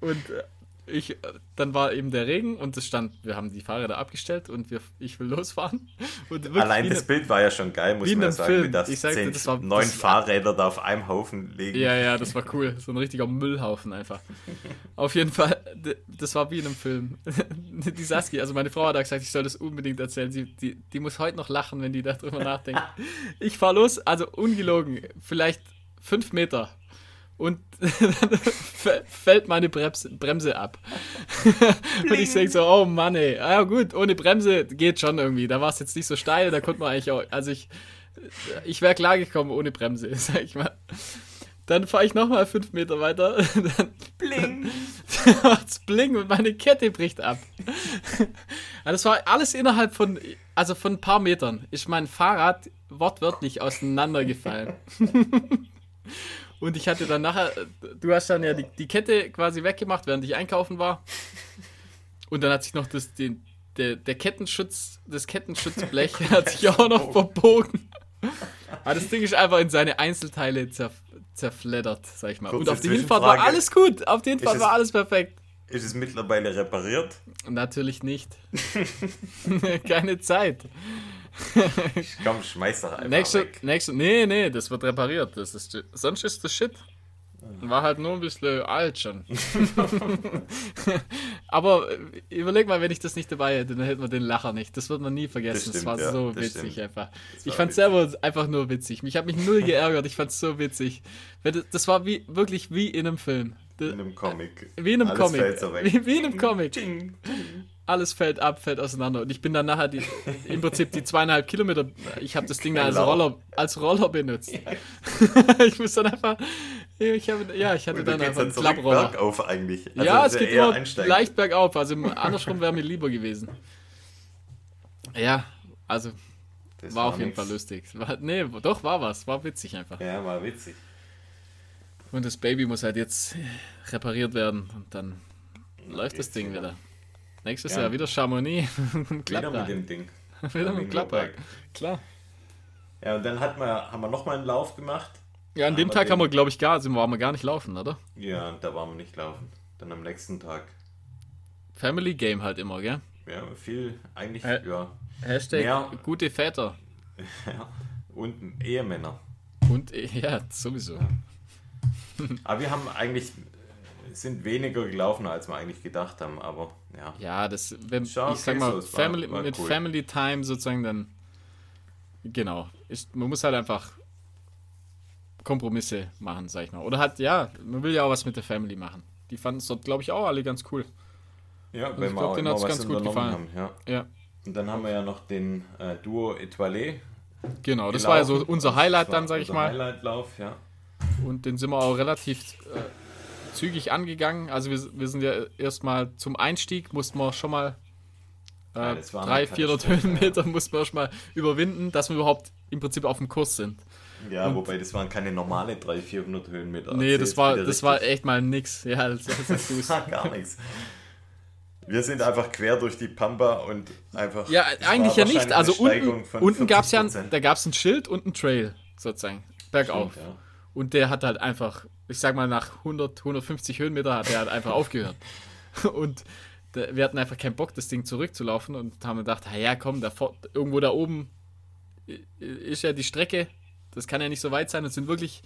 Und äh, ich, dann war eben der Regen und es stand, wir haben die Fahrräder abgestellt und wir, ich will losfahren. <laughs> Allein das Bild war ja schon geil, muss man ja sagen, Film. wie ich sagte, zehn, das war, neun das Fahrräder da auf einem Haufen liegen. Ja, ja, das war <laughs> cool. So ein richtiger Müllhaufen einfach. auf jeden Fall, das war wie in einem Film. <laughs> die Saskia, also meine Frau hat gesagt, ich soll das unbedingt erzählen. Sie, die, die muss heute noch lachen, wenn die darüber nachdenkt. ich fahre los, also ungelogen, vielleicht fünf Meter und <laughs> dann fällt meine Bremse, Bremse ab. <laughs> und ich denke so, oh Mann, ey. Ah, ja gut, ohne Bremse geht schon irgendwie. Da war es jetzt nicht so steil, da konnte man eigentlich auch, also ich, ich wäre klargekommen ohne Bremse, <laughs> sag ich mal. Dann fahre ich nochmal fünf Meter weiter. Dann bling. macht's bling und meine Kette bricht ab. das war alles innerhalb von, also von ein paar Metern. Ist mein Fahrrad wortwörtlich auseinandergefallen. Und ich hatte dann nachher, du hast dann ja die, die Kette quasi weggemacht, während ich einkaufen war. Und dann hat sich noch das, den, der, der Kettenschutz, das Kettenschutzblech <laughs> hat sich auch noch verbogen. Aber das Ding ist einfach in seine Einzelteile zerf zerfleddert, sag ich mal. Kurze und auf die Hinfahrt war alles gut. Auf die Hinfahrt war alles perfekt. Ist es mittlerweile repariert? Natürlich nicht. <laughs> Keine Zeit. <laughs> Komm, schmeiß doch einfach nächste, weg. Nächste, nee, nee, das wird repariert. Das ist, sonst ist das Shit. War halt nur ein bisschen alt schon. <laughs> Aber äh, überleg mal, wenn ich das nicht dabei hätte, dann hätten wir den Lacher nicht. Das wird man nie vergessen. Das, stimmt, das war ja, so das witzig stimmt. einfach. Ich fand es selber einfach nur witzig. Mich hat mich null geärgert. Ich fand es so witzig. Das war wie wirklich wie in einem Film. In einem Comic. Wie in einem Alles Comic. Wie, wie in einem Comic. Alles fällt ab, fällt auseinander. Und ich bin dann nachher die, im Prinzip die zweieinhalb Kilometer, ich habe das Ding dann als Roller, als Roller benutzt. <laughs> ich muss dann einfach, ich habe, ja, ich hatte dann einfach einen Klapproller. bergauf eigentlich. Also ja, es geht nur einsteigen. leicht bergauf, also andersrum wäre mir lieber gewesen. Ja, also das war, war auf jeden nix. Fall lustig. War, nee, doch, war was, war witzig einfach. Ja, war witzig. Und das Baby muss halt jetzt repariert werden und dann läuft das Ding wieder. Nächstes ja. Jahr wieder Chamonix. <laughs> wieder mit dem Ding. <laughs> wieder mit dem Klapper. Klar. Ja, und dann hat man, haben wir nochmal einen Lauf gemacht. Ja, an dem Tag haben wir, glaube ich, gar, sind wir, waren wir gar nicht laufen, oder? Ja, da waren wir nicht laufen. Dann am nächsten Tag. Family Game halt immer, gell? Ja, viel, eigentlich, ha ja. Hashtag mehr, gute Väter. <laughs> ja, und Ehemänner. Und, ja, sowieso. Ja. Aber wir haben eigentlich sind weniger gelaufen, als wir eigentlich gedacht haben, aber ja. Ja, das, wenn, ich sag mal, Family, war, war mit cool. Family Time sozusagen dann, genau, ist, man muss halt einfach Kompromisse machen, sag ich mal. Oder halt, ja, man will ja auch was mit der Family machen. Die fanden es dort, glaube ich, auch alle ganz cool. Ja, also wenn ich glaube, denen hat es ganz gut gefallen. Haben, ja. ja. Und dann haben wir ja noch den äh, Duo Etoile Genau, das gelaufen. war ja so unser Highlight dann, sag ich mal. Highlightlauf, ja. Und den sind wir auch relativ äh, zügig angegangen. Also wir, wir sind ja erstmal zum Einstieg, mussten wir schon mal äh, ja, 300, 400 Höhenmeter ja. mussten wir schon mal überwinden, dass wir überhaupt im Prinzip auf dem Kurs sind. Ja, und wobei das waren keine normale 300, 400 Höhenmeter. Nee, das war, das war echt mal nix. Ja, das, das ist <laughs> gar nichts. Wir sind einfach quer durch die Pampa und einfach. Ja, eigentlich ja nicht. Also unten, unten gab es ja ein, da gab es ein Schild und ein Trail sozusagen bergauf. Stimmt, ja. Und der hat halt einfach, ich sag mal nach 100, 150 Höhenmeter hat er halt einfach <laughs> aufgehört. Und wir hatten einfach keinen Bock, das Ding zurückzulaufen und haben gedacht, ja komm, da irgendwo da oben ist ja die Strecke, das kann ja nicht so weit sein. Es sind wirklich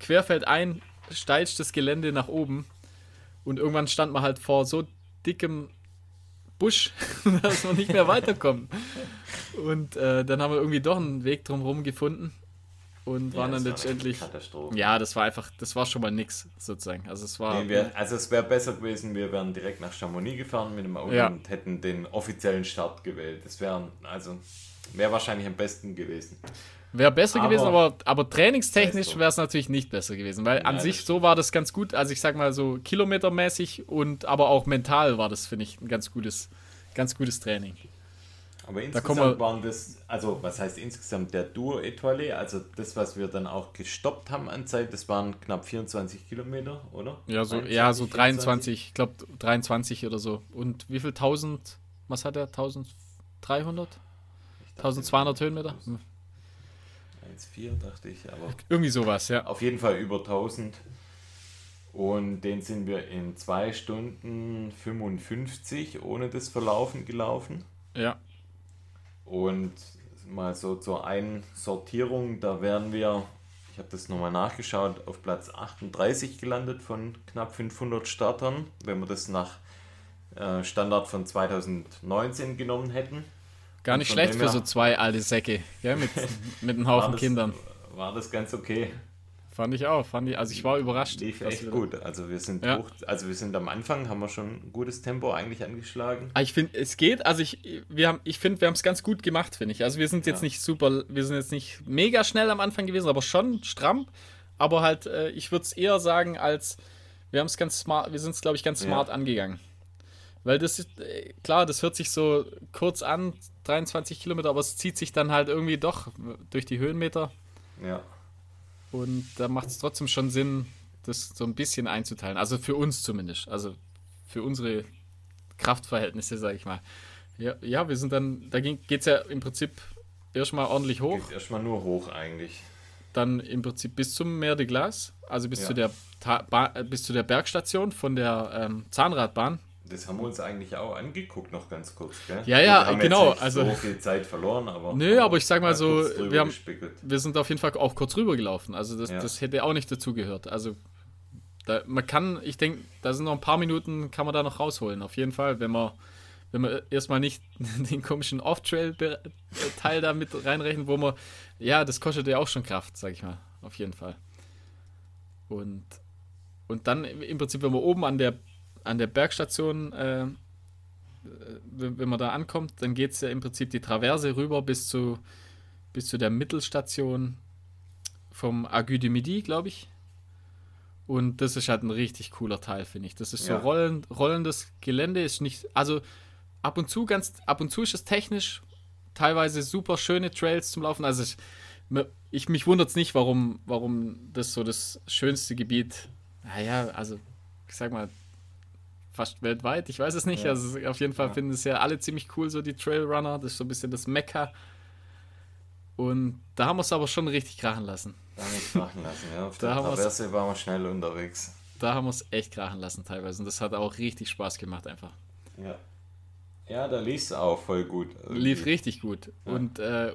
querfeldein steilstes Gelände nach oben. Und irgendwann stand man halt vor so dickem Busch, <laughs> dass man nicht mehr weiterkommt. <laughs> Und äh, dann haben wir irgendwie doch einen Weg drumherum gefunden und ja, waren dann letztendlich. Ja, das war einfach, das war schon mal nix sozusagen. Also es war. Nee, wir, also es wäre besser gewesen, wir wären direkt nach Chamonix gefahren mit dem Auto ja. und hätten den offiziellen Start gewählt. Das wäre also wäre wahrscheinlich am besten gewesen. Wäre besser aber, gewesen, aber, aber trainingstechnisch wäre es natürlich nicht besser gewesen, weil an sich so war das ganz gut. Also ich sag mal so kilometermäßig und aber auch mental war das, finde ich, ein ganz gutes, ganz gutes Training. Aber insgesamt waren das, also was heißt insgesamt der Duo Etoile, also das, was wir dann auch gestoppt haben an Zeit, das waren knapp 24 Kilometer, oder? Ja, so, 23, ja, so 23, ich glaube 23 oder so. Und wie viel 1000, was hat er? 1300? 1200 Höhenmeter? 1,4 dachte ich, aber. Irgendwie sowas, ja. Auf jeden Fall über 1000. Und den sind wir in 2 Stunden 55 ohne das Verlaufen gelaufen. Ja. Und mal so zur Einsortierung, da wären wir, ich habe das nochmal nachgeschaut, auf Platz 38 gelandet von knapp 500 Startern, wenn wir das nach äh, Standard von 2019 genommen hätten. Gar nicht schlecht für so zwei alte Säcke, gell, mit, <laughs> mit einem Haufen war das, Kindern. War das ganz okay. Fand ich auch, fand ich, also ich war überrascht. Lief echt gut. Also wir sind ja. hoch, also wir sind am Anfang, haben wir schon ein gutes Tempo eigentlich angeschlagen. Ah, ich finde, es geht, also ich, wir haben, ich finde, wir haben es ganz gut gemacht, finde ich. Also wir sind jetzt ja. nicht super, wir sind jetzt nicht mega schnell am Anfang gewesen, aber schon stramm. Aber halt, äh, ich würde es eher sagen, als wir haben es ganz smart, wir sind es, glaube ich, ganz smart ja. angegangen. Weil das ist, äh, klar, das hört sich so kurz an, 23 Kilometer, aber es zieht sich dann halt irgendwie doch durch die Höhenmeter. Ja. Und da macht es trotzdem schon Sinn, das so ein bisschen einzuteilen. Also für uns zumindest. Also für unsere Kraftverhältnisse, sage ich mal. Ja, ja, wir sind dann, da geht es ja im Prinzip erstmal ordentlich hoch. Geht erstmal nur hoch eigentlich. Dann im Prinzip bis zum Mer de Glace, also bis, ja. zu, der bis zu der Bergstation von der ähm, Zahnradbahn. Das haben wir uns eigentlich auch angeguckt, noch ganz kurz, gell? Ja, ja, wir genau. also so viel Zeit verloren, aber. Nö, aber ich sag mal so, wir, haben, wir sind auf jeden Fall auch kurz rüber gelaufen. Also das, ja. das hätte auch nicht dazugehört. Also da, man kann, ich denke, da sind noch ein paar Minuten, kann man da noch rausholen, auf jeden Fall, wenn man, wenn man erstmal nicht <laughs> den komischen Off-Trail-Teil da mit reinrechnet, wo man, ja, das kostet ja auch schon Kraft, sag ich mal, auf jeden Fall. Und, und dann im Prinzip, wenn man oben an der an der Bergstation, äh, wenn man da ankommt, dann geht es ja im Prinzip die Traverse rüber bis zu, bis zu der Mittelstation vom Agu du Midi, glaube ich. Und das ist halt ein richtig cooler Teil, finde ich. Das ist so ja. rollen, rollendes Gelände, ist nicht, also ab und zu ganz, ab und zu ist es technisch, teilweise super schöne Trails zum Laufen. Also ich, ich mich wundert es nicht, warum, warum das so das schönste Gebiet, naja, also ich sag mal, fast weltweit, ich weiß es nicht. Ja. Also auf jeden Fall ja. finden es ja alle ziemlich cool, so die Trailrunner. Das ist so ein bisschen das Mekka. Und da haben wir es aber schon richtig krachen lassen. Da haben wir es krachen lassen, ja. Auf da der Traverse waren wir schnell unterwegs. Da haben wir es echt krachen lassen teilweise. Und das hat auch richtig Spaß gemacht einfach. Ja. Ja, da lief es auch voll gut. Irgendwie. Lief richtig gut. Ja. Und äh,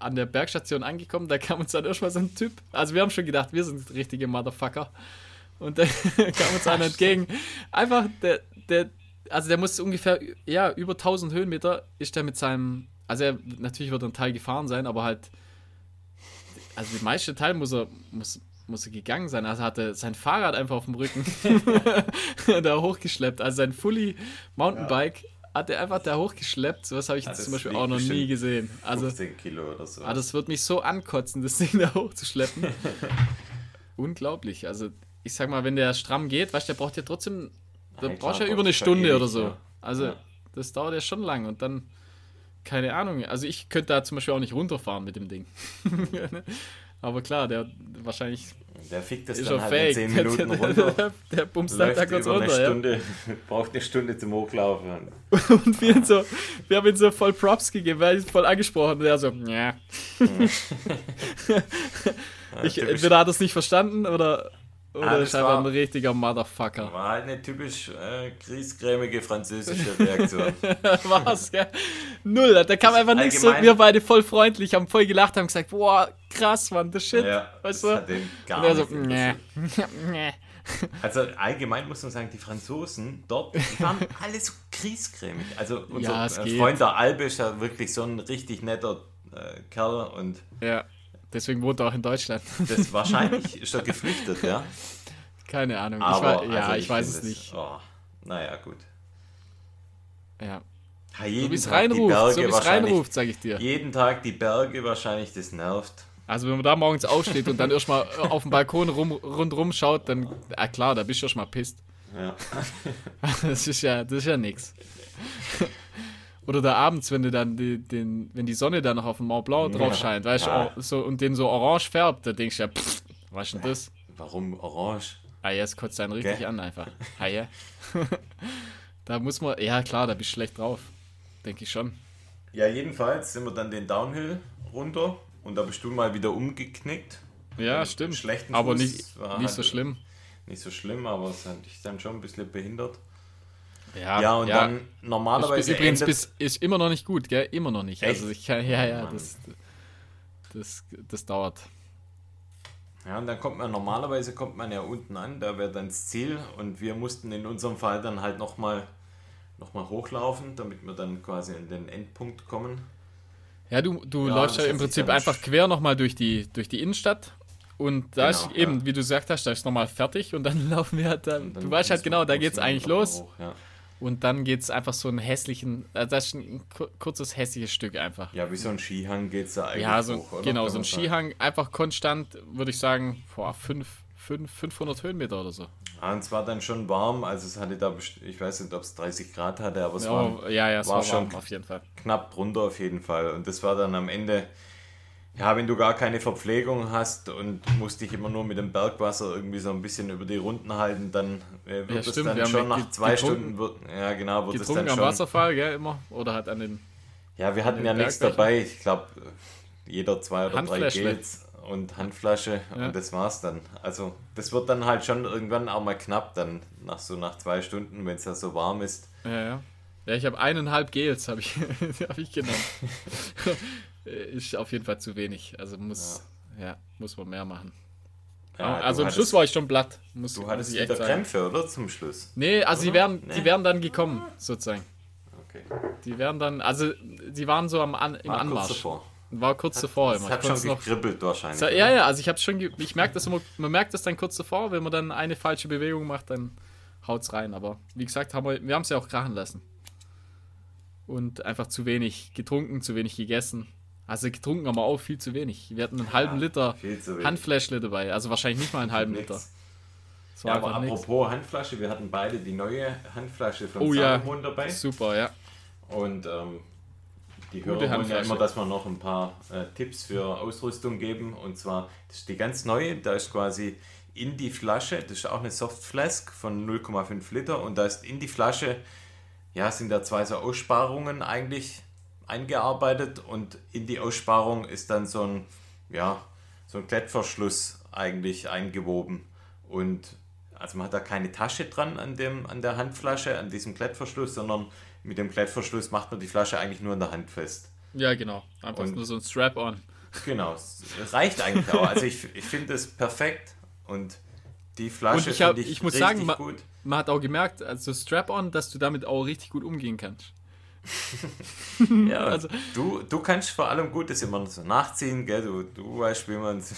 an der Bergstation angekommen, da kam uns dann erstmal so ein Typ. Also wir haben schon gedacht, wir sind richtige Motherfucker. Und dann <laughs> kam uns einer entgegen. Einfach, der, der, also der muss ungefähr, ja, über 1000 Höhenmeter ist der mit seinem, also er, natürlich wird er ein Teil gefahren sein, aber halt, also der meiste Teil muss er, muss, muss er gegangen sein. Also hatte sein Fahrrad einfach auf dem Rücken <laughs> da hochgeschleppt. Also sein Fully Mountainbike ja. hat der einfach da hochgeschleppt. So was habe ich ja, zum Beispiel auch noch nie gesehen. Also, 15 Kilo oder so. Ah, das wird mich so ankotzen, das Ding da hochzuschleppen. <laughs> Unglaublich. Also, ich sag mal, wenn der stramm geht, weißt du, der braucht ja trotzdem, da brauchst du ja über eine Stunde ewig, oder so. Ja. Also, ja. das dauert ja schon lang und dann, keine Ahnung. Also, ich könnte da zum Beispiel auch nicht runterfahren mit dem Ding. <laughs> Aber klar, der wahrscheinlich. Der fickt das dann halt fake. in 10 Minuten <laughs> runter. der, <laughs> der bumst dann da kurz runter. Eine Stunde, ja. Braucht eine Stunde zum Hochlaufen. und wir, so, wir haben ihm so voll Props gegeben, weil ich voll angesprochen und er so, ja. ich, entweder hat er es nicht verstanden oder oder ist einfach ein richtiger Motherfucker. War halt eine typisch äh, griesgrämige französische Reaktion. <laughs> War's, gell? Null, da kam einfach nichts so. Wir beide voll freundlich, haben voll gelacht, haben gesagt, boah, krass, Mann, das Shit. Ja, weißt das du? Gar Und so, nee. <laughs> Also allgemein muss man sagen, die Franzosen dort waren alle so griesgrämig. Also unser ja, äh, Freund der Albe ist ja wirklich so ein richtig netter äh, Kerl und ja. Deswegen wohnt er auch in Deutschland. <laughs> Das wahrscheinlich ist er geflüchtet, ja. Keine Ahnung. Aber, ich war, ja, also ich, ich weiß es nicht. Oh, naja, gut. Ja. ja jeden so wie es reinruft, so reinruft, sag ich dir. Jeden Tag die Berge wahrscheinlich, das nervt. Also wenn man da morgens aufsteht und dann erstmal auf dem Balkon rum, rundrum schaut, dann, ja klar, da bist du erstmal pisst. Ja. <laughs> das ist ja, das ist ja nix. <laughs> Oder da abends, wenn du dann die, den, wenn die Sonne dann noch auf dem Mont Blanc drauf scheint, weißt du, ja. so, und den so orange färbt, da denkst du ja, pff, was ist denn das? Warum orange? Ah ja, es kotzt einen richtig okay. an einfach. Ah ja. <laughs> da muss man, ja klar, da bist du schlecht drauf. Denke ich schon. Ja, jedenfalls sind wir dann den Downhill runter und da bist du mal wieder umgeknickt. Ja, stimmt. Schlechten aber Fuß nicht, nicht halt so schlimm. Nicht so schlimm, aber es hat dich dann schon ein bisschen behindert. Ja, ja und ja. dann normalerweise. Ich, übrigens bis, ist immer noch nicht gut, gell? Immer noch nicht. Echt? Also ich kann, ja, ja, das, das, das dauert. Ja, und dann kommt man normalerweise kommt man ja unten an, da wäre dann das Ziel und wir mussten in unserem Fall dann halt nochmal noch mal hochlaufen, damit wir dann quasi in den Endpunkt kommen. Ja, du, du ja, läufst ja im Prinzip einfach quer nochmal durch die, durch die Innenstadt und da genau, ist eben, ja. wie du gesagt hast, da ist nochmal fertig und dann <laughs> laufen wir halt dann, dann du weißt halt genau, da geht es eigentlich los. Hoch, ja. Und dann geht es einfach so einen hässlichen, also das ist ein kurzes hässliches Stück einfach. Ja, wie so ein Skihang geht es da eigentlich Ja, so, hoch, oder? genau, so ein Skihang, einfach konstant, würde ich sagen, vor 500 Höhenmeter oder so. Ja, und es war dann schon warm, also es hatte da, ich weiß nicht, ob es 30 Grad hatte, aber es ja, war, ja, ja, es war, war schon auf jeden Fall. knapp drunter auf jeden Fall. Und das war dann am Ende ja, wenn du gar keine Verpflegung hast und musst dich immer nur mit dem Bergwasser irgendwie so ein bisschen über die Runden halten, dann äh, wird ja, es dann schon nach zwei Stunden, wird, ja genau, wird es dann schon... am Wasserfall, gell, immer? Oder hat an den... Ja, wir hatten ja nichts dabei. Ich glaube, jeder zwei oder drei Gels und Handflasche ja. und das war's dann. Also das wird dann halt schon irgendwann auch mal knapp dann, nach so nach zwei Stunden, wenn es ja so warm ist. Ja, ja. Ja, ich habe eineinhalb Gels, habe ich, hab ich <laughs> genommen. <laughs> Äh, ist auf jeden Fall zu wenig. Also muss, ja, ja muss man mehr machen. Ja, also am Schluss war ich schon platt. Muss, du hattest wieder Krämpfe, oder? Zum Schluss. Nee, also die werden, nee. die werden dann gekommen, sozusagen. Okay. Die werden dann, also die waren so am An, im war Anmarsch. Kurz davor. War kurz hat, davor immer. Das hat schon gekribbelt wahrscheinlich. Ja, ja, also ich habe schon, ich merke das immer, man merkt das dann kurz davor, wenn man dann eine falsche Bewegung macht, dann haut's rein. Aber wie gesagt, haben wir, wir haben es ja auch krachen lassen. Und einfach zu wenig getrunken, zu wenig gegessen. Also getrunken haben wir auch viel zu wenig. Wir hatten einen halben ja, Liter Handfläschle dabei. Also wahrscheinlich nicht mal einen halben Liter. ja, aber apropos nix. Handflasche, wir hatten beide die neue Handflasche von oh, Salomon ja. dabei. Super, ja. Und ähm, die Gute Hörer wollen ja immer, dass wir noch ein paar äh, Tipps für Ausrüstung geben. Und zwar, das ist die ganz neue, da ist quasi in die Flasche, das ist auch eine Soft Flask von 0,5 Liter und da ist in die Flasche, ja, sind da zwei so Aussparungen eigentlich eingearbeitet und in die Aussparung ist dann so ein, ja, so ein Klettverschluss eigentlich eingewoben. Und also man hat da keine Tasche dran an, dem, an der Handflasche, an diesem Klettverschluss, sondern mit dem Klettverschluss macht man die Flasche eigentlich nur in der Hand fest. Ja, genau. Einfach und, nur so ein Strap-on. Genau, es reicht eigentlich auch. Also ich, ich finde es perfekt und die Flasche finde ich, ich, ich muss sagen, man, man, hat auch gemerkt, also Strap-on, dass du damit auch richtig gut umgehen kannst. Ja, also du, du kannst vor allem gut das immer so nachziehen, gell? Du, du weißt, wie man es.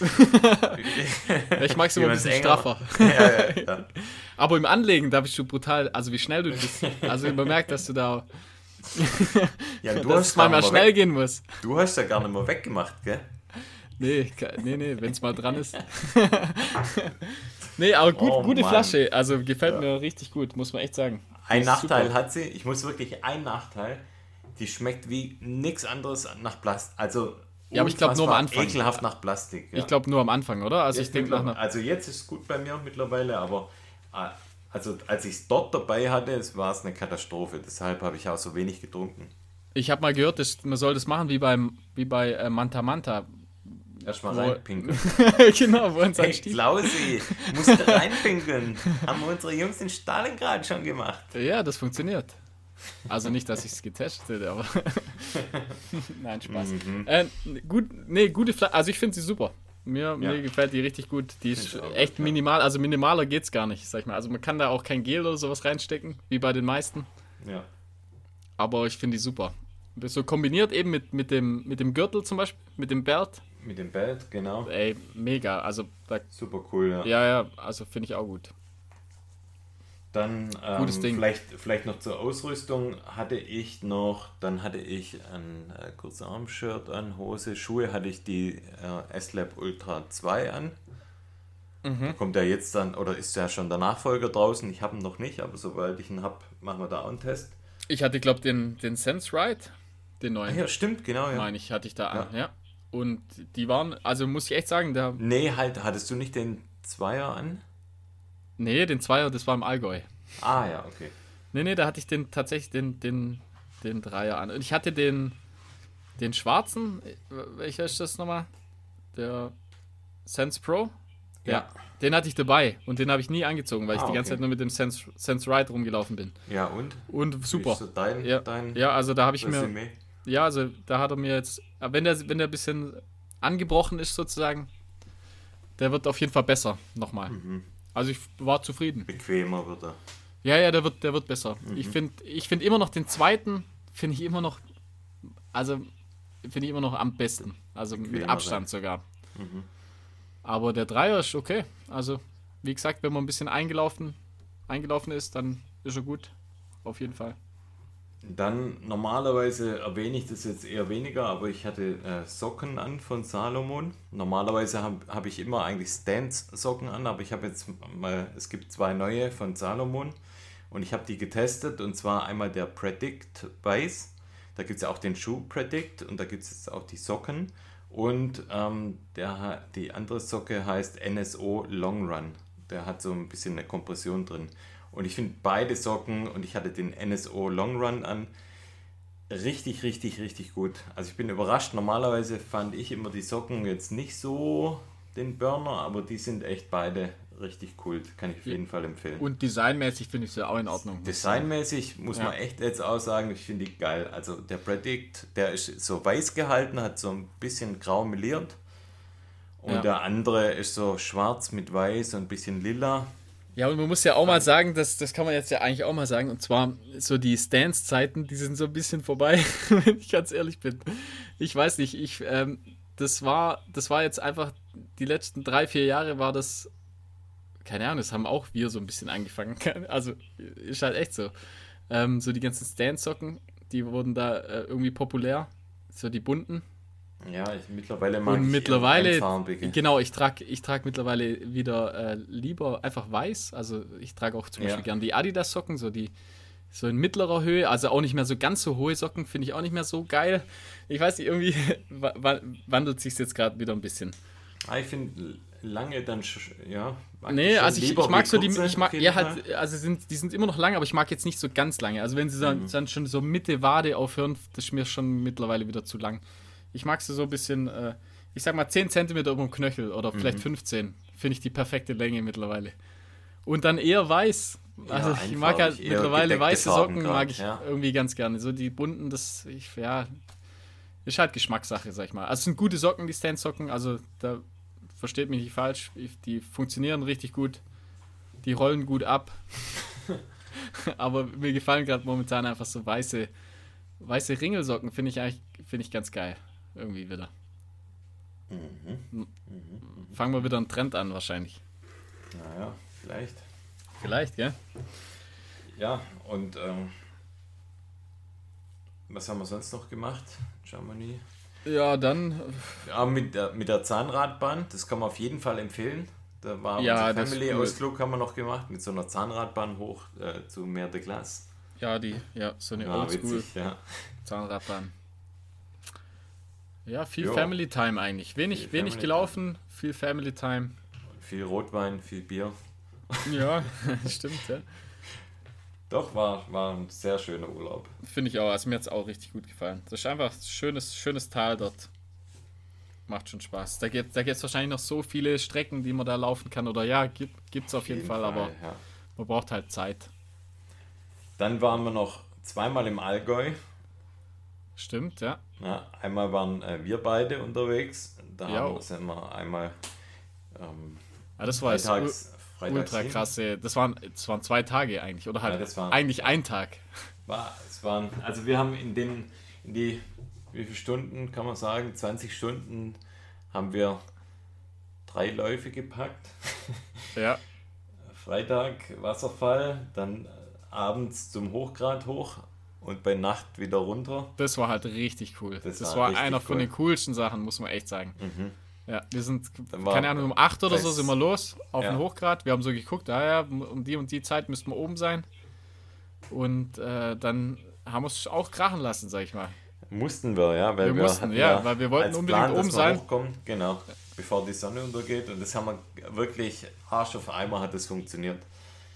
<laughs> ich mag es immer ein bisschen straffer. ja, ja, ja. <laughs> Aber im Anlegen, da bist du brutal, also wie schnell du bist. Also man merkt, dass du da. ja, <laughs> du dass es mal schnell weg. gehen muss. Du hast ja gar nicht mehr weggemacht, gell? Nee, nee, nee, wenn es mal dran ist. nee, aber gut, oh, gute Mann. Flasche. Also gefällt ja. mir richtig gut, muss man echt sagen. Ein Nachteil super. hat sie, ich muss wirklich ein Nachteil, die schmeckt wie nichts anderes nach Plastik. Also ja, aber ich glaube nur am Anfang. Ekelhaft nach Plastik. Ja. Ich glaube nur am Anfang, oder? Also jetzt ich denke nach. Also jetzt ist es gut bei mir mittlerweile, aber äh, also als ich es dort dabei hatte, war es eine Katastrophe. Deshalb habe ich auch so wenig getrunken. Ich habe mal gehört, dass man soll das machen wie beim wie bei äh, Manta Manta. Erstmal reinpinkeln. <laughs> genau, wo uns hey, Klausi, <laughs> musst reinpinkeln. Haben unsere Jungs in Stalingrad schon gemacht. Ja, das funktioniert. Also nicht, dass ich es getestet hätte, aber. <laughs> Nein, Spaß. Mhm. Äh, gut, nee, gute Flasche. Also ich finde sie super. Mir, ja. mir gefällt die richtig gut. Die ist echt minimal, also minimaler geht es gar nicht, sag ich mal. Also man kann da auch kein Gel oder sowas reinstecken, wie bei den meisten. Ja. Aber ich finde die super. So kombiniert eben mit, mit, dem, mit dem Gürtel zum Beispiel, mit dem Belt, mit dem Belt, genau. Ey, mega. Also, da, Super cool, ja. Ja, ja, also finde ich auch gut. Dann ähm, Vielleicht, vielleicht noch zur Ausrüstung hatte ich noch, dann hatte ich ein äh, Kurzarm-Shirt an, Hose, Schuhe hatte ich die äh, S-Lab Ultra 2 an. Mhm. Kommt ja jetzt dann, oder ist ja schon der Nachfolger draußen. Ich habe ihn noch nicht, aber sobald ich ihn habe, machen wir da auch einen Test. Ich hatte, glaube ich, den, den Sense Ride, den neuen. Ah, ja, stimmt, genau. Ja. Meine ich, hatte ich da an, ja. Und die waren, also muss ich echt sagen, der. Nee, halt, hattest du nicht den Zweier an? Nee, den Zweier, das war im Allgäu. Ah ja, okay. Nee, nee, da hatte ich den tatsächlich den, den, den Dreier an. Und ich hatte den, den schwarzen, welcher ist das nochmal? Der Sense Pro? Ja. ja. Den hatte ich dabei und den habe ich nie angezogen, weil ah, ich die ganze Zeit nur mit dem Sense, Sense Ride rumgelaufen bin. Ja, und? Und super. So dein, ja, dein ja, also da habe ich Resümee? mir ja, also da hat er mir jetzt, wenn der, wenn der ein bisschen angebrochen ist sozusagen, der wird auf jeden Fall besser nochmal. Mhm. Also ich war zufrieden. Bequemer wird er. Ja, ja, der wird, der wird besser. Mhm. Ich finde ich find immer noch den zweiten, finde ich immer noch, also finde ich immer noch am besten. Also Bequemer mit Abstand sein. sogar. Mhm. Aber der Dreier ist okay. Also, wie gesagt, wenn man ein bisschen eingelaufen, eingelaufen ist, dann ist er gut. Auf jeden Fall. Dann normalerweise erwähne ich das jetzt eher weniger, aber ich hatte äh, Socken an von Salomon. Normalerweise habe hab ich immer eigentlich Stance-Socken an, aber ich habe jetzt mal, es gibt zwei neue von Salomon und ich habe die getestet und zwar einmal der Predict Weiß. Da gibt es ja auch den Schuh Predict und da gibt es jetzt auch die Socken. Und ähm, der, die andere Socke heißt NSO Long Run. Der hat so ein bisschen eine Kompression drin. Und ich finde beide Socken und ich hatte den NSO Long Run an. Richtig, richtig, richtig gut. Also ich bin überrascht. Normalerweise fand ich immer die Socken jetzt nicht so den Burner, aber die sind echt beide richtig cool. Kann ich auf jeden Fall empfehlen. Und designmäßig finde ich sie auch in Ordnung. Designmäßig muss ja. man echt jetzt auch sagen, ich finde die geil. Also der Predict, der ist so weiß gehalten, hat so ein bisschen grau meliert. Und ja. der andere ist so schwarz mit weiß und ein bisschen lila. Ja, und man muss ja auch mal sagen, das, das kann man jetzt ja eigentlich auch mal sagen, und zwar so die Stance-Zeiten, die sind so ein bisschen vorbei, <laughs> wenn ich ganz ehrlich bin. Ich weiß nicht, ich, ähm, das war, das war jetzt einfach, die letzten drei, vier Jahre war das, keine Ahnung, das haben auch wir so ein bisschen angefangen. <laughs> Also, ist halt echt so. Ähm, so die ganzen Stance-Socken, die wurden da äh, irgendwie populär. So die bunten, ja, ich, mittlerweile mag und ich mittlerweile, genau, ich trage ich trag mittlerweile wieder äh, lieber einfach weiß. Also ich trage auch zum ja. Beispiel gern die Adidas-Socken, so die so in mittlerer Höhe, also auch nicht mehr so ganz so hohe Socken, finde ich auch nicht mehr so geil. Ich weiß nicht, irgendwie <laughs> wandelt sich jetzt gerade wieder ein bisschen. Ah, ich finde lange dann, ja. Nee, also ich, ich mag so die, ich mag, ja halt, also sind, die sind immer noch lang, aber ich mag jetzt nicht so ganz lange. Also wenn sie dann, mhm. dann schon so Mitte Wade aufhören, das ist mir schon mittlerweile wieder zu lang. Ich mag sie so ein bisschen, äh, ich sag mal 10 cm um den Knöchel oder vielleicht mhm. 15. Finde ich die perfekte Länge mittlerweile. Und dann eher weiß. Also ja, ich mag halt mittlerweile weiße Socken, grad, mag ich ja. irgendwie ganz gerne. So die bunten, das, ich, ja, ist halt Geschmackssache, sag ich mal. Also es sind gute Socken, die Stand-Socken, also da versteht mich nicht falsch. Die funktionieren richtig gut. Die rollen gut ab. <laughs> Aber mir gefallen gerade momentan einfach so weiße, weiße Ringelsocken, finde ich eigentlich find ich ganz geil. Irgendwie wieder. Mhm. Mhm. Fangen wir wieder einen Trend an, wahrscheinlich. Naja, vielleicht. Vielleicht, gell? Ja, und ähm, was haben wir sonst noch gemacht? Germany. Ja, dann. Ja, mit der, mit der Zahnradbahn, das kann man auf jeden Fall empfehlen. Da war ja, unser Family-Ausflug cool. haben wir noch gemacht, mit so einer Zahnradbahn hoch äh, zu Meer de Glace. Ja, die, ja, so eine ja, Oldschool ja. Zahnradbahn. Ja, viel jo. Family Time eigentlich. Wenig, viel wenig gelaufen, Time. viel Family Time. Viel Rotwein, viel Bier. Ja, <laughs> <laughs> stimmt, ja. Doch, war, war ein sehr schöner Urlaub. Finde ich auch. Also mir hat es auch richtig gut gefallen. Das ist einfach ein schönes, schönes Tal dort. Macht schon Spaß. Da gibt es da wahrscheinlich noch so viele Strecken, die man da laufen kann. Oder ja, gibt es auf jeden, jeden Fall, Fall, aber ja. man braucht halt Zeit. Dann waren wir noch zweimal im Allgäu. Stimmt, ja. ja einmal waren äh, wir beide unterwegs. Da ja. haben, sind wir einmal ähm, ja, das war freitags, ultra krasse. Das waren, das waren zwei Tage eigentlich, oder halt ja, eigentlich ein Tag. War, es waren, also wir haben in den, in die, wie viele Stunden kann man sagen, 20 Stunden haben wir drei Läufe gepackt. <laughs> Ja. Freitag Wasserfall, dann abends zum Hochgrad hoch und bei Nacht wieder runter. Das war halt richtig cool. Das, das war, war einer cool. von den coolsten Sachen, muss man echt sagen. Mhm. Ja, wir sind, keine Ahnung, um 8 oder so sind wir los auf ja. den Hochgrad. Wir haben so geguckt, ah ja, um die und die Zeit müssten wir oben sein. Und äh, dann haben wir es auch krachen lassen, sag ich mal. Mussten wir, ja, weil wir, wir mussten, ja, weil wir wollten unbedingt Plan, oben sein. Hochkommen, genau, bevor die Sonne untergeht. Und das haben wir wirklich Arsch auf Eimer hat das funktioniert.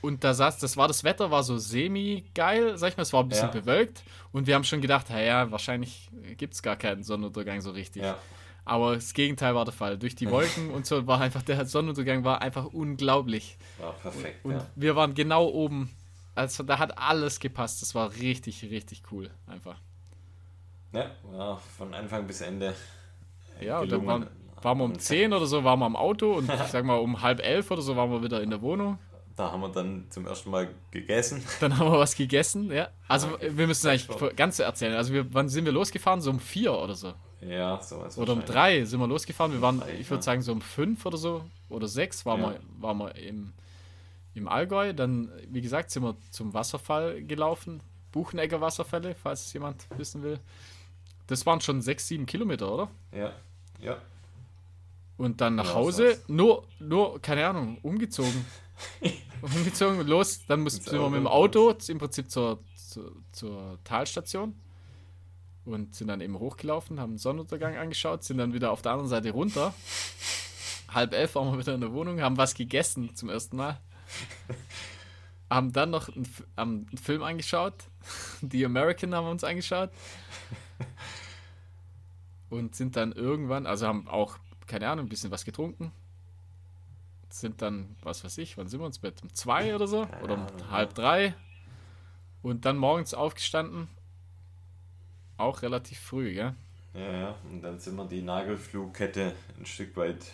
Und da saß, das war das Wetter, war so semi-geil, sag ich mal, es war ein bisschen ja. bewölkt. Und wir haben schon gedacht, naja, wahrscheinlich gibt es gar keinen Sonnenuntergang so richtig. Ja. Aber das Gegenteil war der Fall. Durch die <laughs> Wolken und so war einfach der Sonnenuntergang war einfach unglaublich. War perfekt. Und ja. wir waren genau oben. Also da hat alles gepasst. Das war richtig, richtig cool. Einfach. Ja, ja von Anfang bis Ende. Ja, und dann waren, waren wir um 10 oder so, waren wir am Auto und <laughs> ich sag mal um halb elf oder so waren wir wieder in der Wohnung. Da haben wir dann zum ersten Mal gegessen. Dann haben wir was gegessen, ja. Also ja, wir müssen eigentlich ganz erzählen. Also wir, wann sind wir losgefahren? So um vier oder so. Ja, sowas. Oder um drei sind wir losgefahren. Wir waren, ich würde sagen, so um fünf oder so oder sechs waren, ja. wir, waren wir im, im Allgäu. Dann, wie gesagt, sind wir zum Wasserfall gelaufen. Buchenegger Wasserfälle, falls es jemand wissen will. Das waren schon sechs, sieben Kilometer, oder? Ja, ja. Und dann nach ja, Hause, nur, nur, keine Ahnung, umgezogen. <laughs> umgezogen, los. Dann mussten wir mit dem Auto im Prinzip zur, zur, zur Talstation und sind dann eben hochgelaufen, haben den Sonnenuntergang angeschaut, sind dann wieder auf der anderen Seite runter. Halb elf waren wir wieder in der Wohnung, haben was gegessen zum ersten Mal. haben dann noch einen, einen Film angeschaut. The American haben wir uns angeschaut. Und sind dann irgendwann, also haben auch, keine Ahnung, ein bisschen was getrunken. Sind dann, was weiß ich, wann sind wir ins Bett? Um zwei oder so? Oder um halb drei. Und dann morgens aufgestanden auch relativ früh, gell? Ja, ja. Und dann sind wir die Nagelflugkette ein Stück weit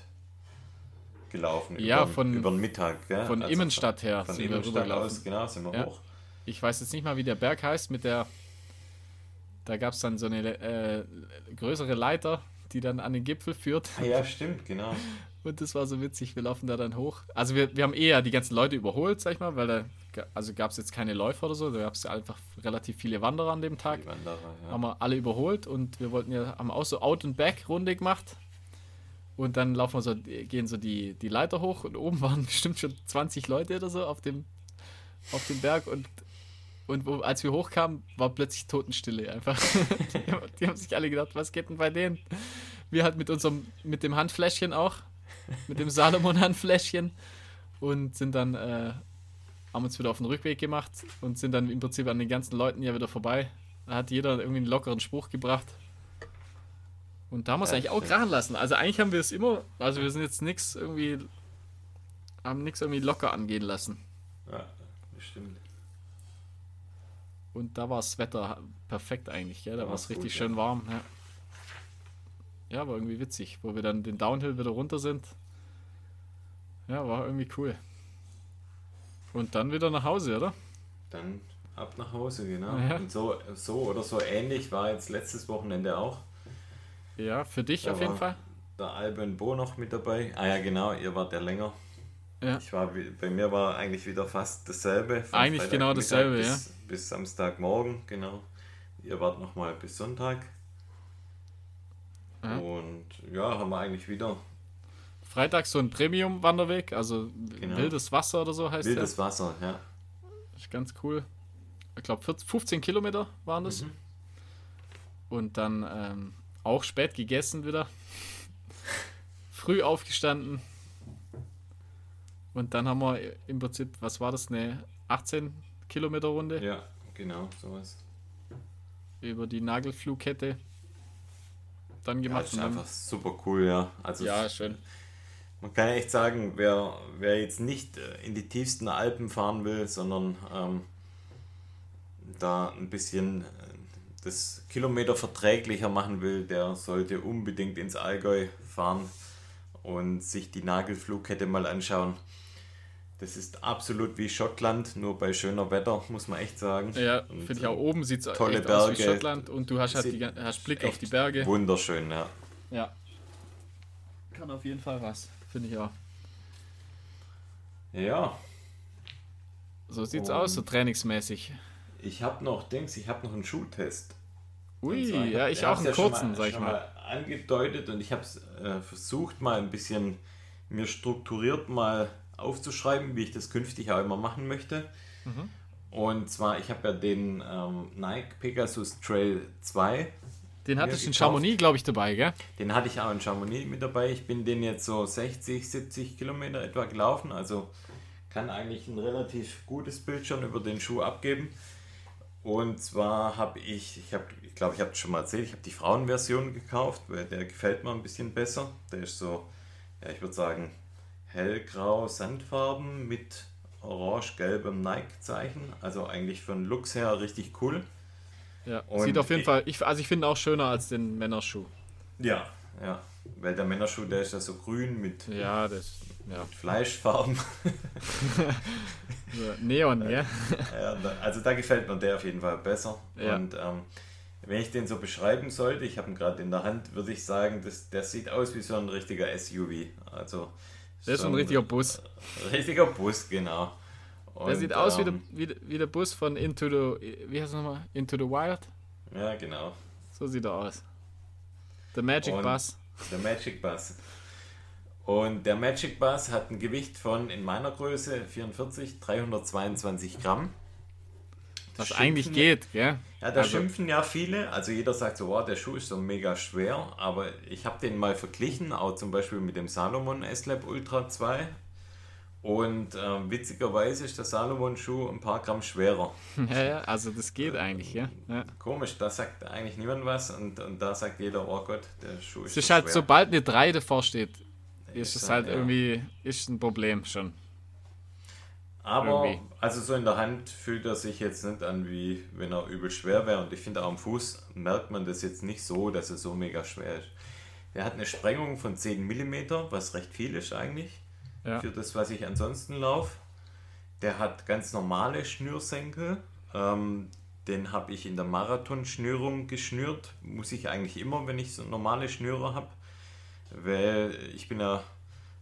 gelaufen. Ja, über, von, über den Mittag, gell? Von also Immenstadt her. Von sind Immenstadt aus, genau, sind wir ja. hoch. Ich weiß jetzt nicht mal, wie der Berg heißt, mit der. Da gab es dann so eine äh, größere Leiter, die dann an den Gipfel führt. Ah, ja, stimmt, genau. <laughs> Und das war so witzig, wir laufen da dann hoch. Also wir, wir haben eher die ganzen Leute überholt, sag ich mal, weil da also gab es jetzt keine Läufer oder so, da gab es einfach relativ viele Wanderer an dem Tag. Wanderer, ja. Haben wir alle überholt und wir wollten ja, haben auch so Out- and Back-Runde gemacht. Und dann laufen wir so, gehen so die, die Leiter hoch und oben <laughs> waren bestimmt schon 20 Leute oder so auf dem, auf dem Berg und und wo, als wir hochkamen, war plötzlich Totenstille einfach. <laughs> die, haben, die, haben, sich alle gedacht, was geht denn bei denen? Wir halt mit unserem, mit dem Handfläschchen auch, mit dem Salomon-Handfläschchen und sind dann, äh, haben uns wieder auf den Rückweg gemacht und sind dann im Prinzip an den ganzen Leuten ja wieder vorbei. Da hat jeder irgendwie einen lockeren Spruch gebracht. Und da haben wir es ja, eigentlich auch krachen lassen. Also eigentlich haben wir es immer, also wir sind jetzt nichts irgendwie, haben nichts irgendwie locker angehen lassen. Ja, das stimmt. Und da war das Wetter perfekt eigentlich, gell? da war es richtig gut, schön ja. warm. Ja. Ja, war irgendwie witzig, wo wir dann den Downhill wieder runter sind. Ja, war irgendwie cool. Und dann wieder nach Hause, oder? dann ab nach Hause, genau. Ja. Und so, so oder so ähnlich war jetzt letztes Wochenende auch. Ja, für dich da auf jeden Fall. Der Alben Bo noch mit dabei. Ah ja, genau, ihr wart ja länger. Ja. Ich war, bei mir war eigentlich wieder fast dasselbe. Eigentlich Freitag genau dasselbe, bis, ja. Bis Samstagmorgen, genau. Ihr wart nochmal bis Sonntag. Ja. Und ja, haben wir eigentlich wieder. Freitag so ein Premium-Wanderweg, also genau. wildes Wasser oder so heißt Wildes der. Wasser, ja. Ist ganz cool. Ich glaube 15 Kilometer waren das. Mhm. Und dann ähm, auch spät gegessen wieder. <laughs> Früh aufgestanden. Und dann haben wir im Prinzip, was war das, eine 18 Kilometer Runde? Ja, genau, sowas. Über die Nagelflugkette dann gemacht. Ja, das ist einfach super cool, ja. Also ja, schön. Man kann echt sagen, wer, wer jetzt nicht äh, in die tiefsten Alpen fahren will, sondern ähm, da ein bisschen äh, das Kilometer verträglicher machen will, der sollte unbedingt ins Allgäu fahren und sich die Nagelflugkette mal anschauen. Das ist absolut wie Schottland, nur bei schöner Wetter, muss man echt sagen. Ja, finde ich auch oben sieht es tolle Berge. aus wie Schottland und du hast halt die, hast Blick auf die Berge. Wunderschön, ja. Ja. Kann auf jeden Fall was, finde ich auch. Ja. So sieht's und aus, so trainingsmäßig. Ich habe noch, denkst ich habe noch einen Schultest. Ui, zwar, ja, ich auch einen kurzen, mal, sag ich mal. mal. Angedeutet und ich habe es äh, versucht, mal ein bisschen mir strukturiert mal aufzuschreiben, wie ich das künftig auch immer machen möchte. Mhm. Und zwar, ich habe ja den ähm, Nike Pegasus Trail 2. Den hatte ich in Chamonix, glaube ich, dabei, gell? Den hatte ich auch in Chamonix mit dabei. Ich bin den jetzt so 60, 70 Kilometer etwa gelaufen. Also kann eigentlich ein relativ gutes Bild schon über den Schuh abgeben. Und zwar habe ich, ich, hab, ich glaube, ich habe es schon mal erzählt, ich habe die Frauenversion gekauft, weil der gefällt mir ein bisschen besser. Der ist so, ja, ich würde sagen, hellgrau Sandfarben mit orange-gelbem Nike-Zeichen. Also eigentlich von Looks her richtig cool. Ja, Und sieht auf jeden ich, Fall, ich, also ich finde auch schöner als den Männerschuh. Ja, ja. Weil der Männerschuh, der ist ja so grün mit, ja, das, ja. mit Fleischfarben. <laughs> Neon, ja. Also da gefällt mir der auf jeden Fall besser. Ja. Und ähm, wenn ich den so beschreiben sollte, ich habe ihn gerade in der Hand, würde ich sagen, das, der sieht aus wie so ein richtiger SUV. Also das ist ein richtiger Bus. Richtiger Bus, genau. Und, der sieht aus ähm, wie, der, wie, wie der Bus von Into the, wie heißt nochmal? Into the Wild? Ja, genau. So sieht er aus. The Magic und Bus. Der Magic Bus. Und der Magic Bus hat ein Gewicht von, in meiner Größe, 44, 322 Gramm. Was eigentlich geht, gell? Ja, da also, schimpfen ja viele. Also jeder sagt so, wow, der Schuh ist so mega schwer. Aber ich habe den mal verglichen, auch zum Beispiel mit dem Salomon S-Lab Ultra 2. Und äh, witzigerweise ist der Salomon-Schuh ein paar Gramm schwerer. <laughs> Ja, ja, also das geht eigentlich, ja. ja. Komisch, da sagt eigentlich niemand was und, und da sagt jeder, oh Gott, der Schuh ist Es ist halt, schwer. sobald eine 3 davor steht, ist es halt ja. irgendwie ist ein Problem schon. Aber, Irgendwie. also so in der Hand fühlt er sich jetzt nicht an, wie wenn er übel schwer wäre. Und ich finde, auch am Fuß merkt man das jetzt nicht so, dass er so mega schwer ist. Er hat eine Sprengung von 10 mm, was recht viel ist eigentlich. Ja. Für das, was ich ansonsten laufe. Der hat ganz normale Schnürsenkel. Ähm, den habe ich in der Marathon-Schnürung geschnürt. Muss ich eigentlich immer, wenn ich so normale Schnürer habe. Weil ich bin ja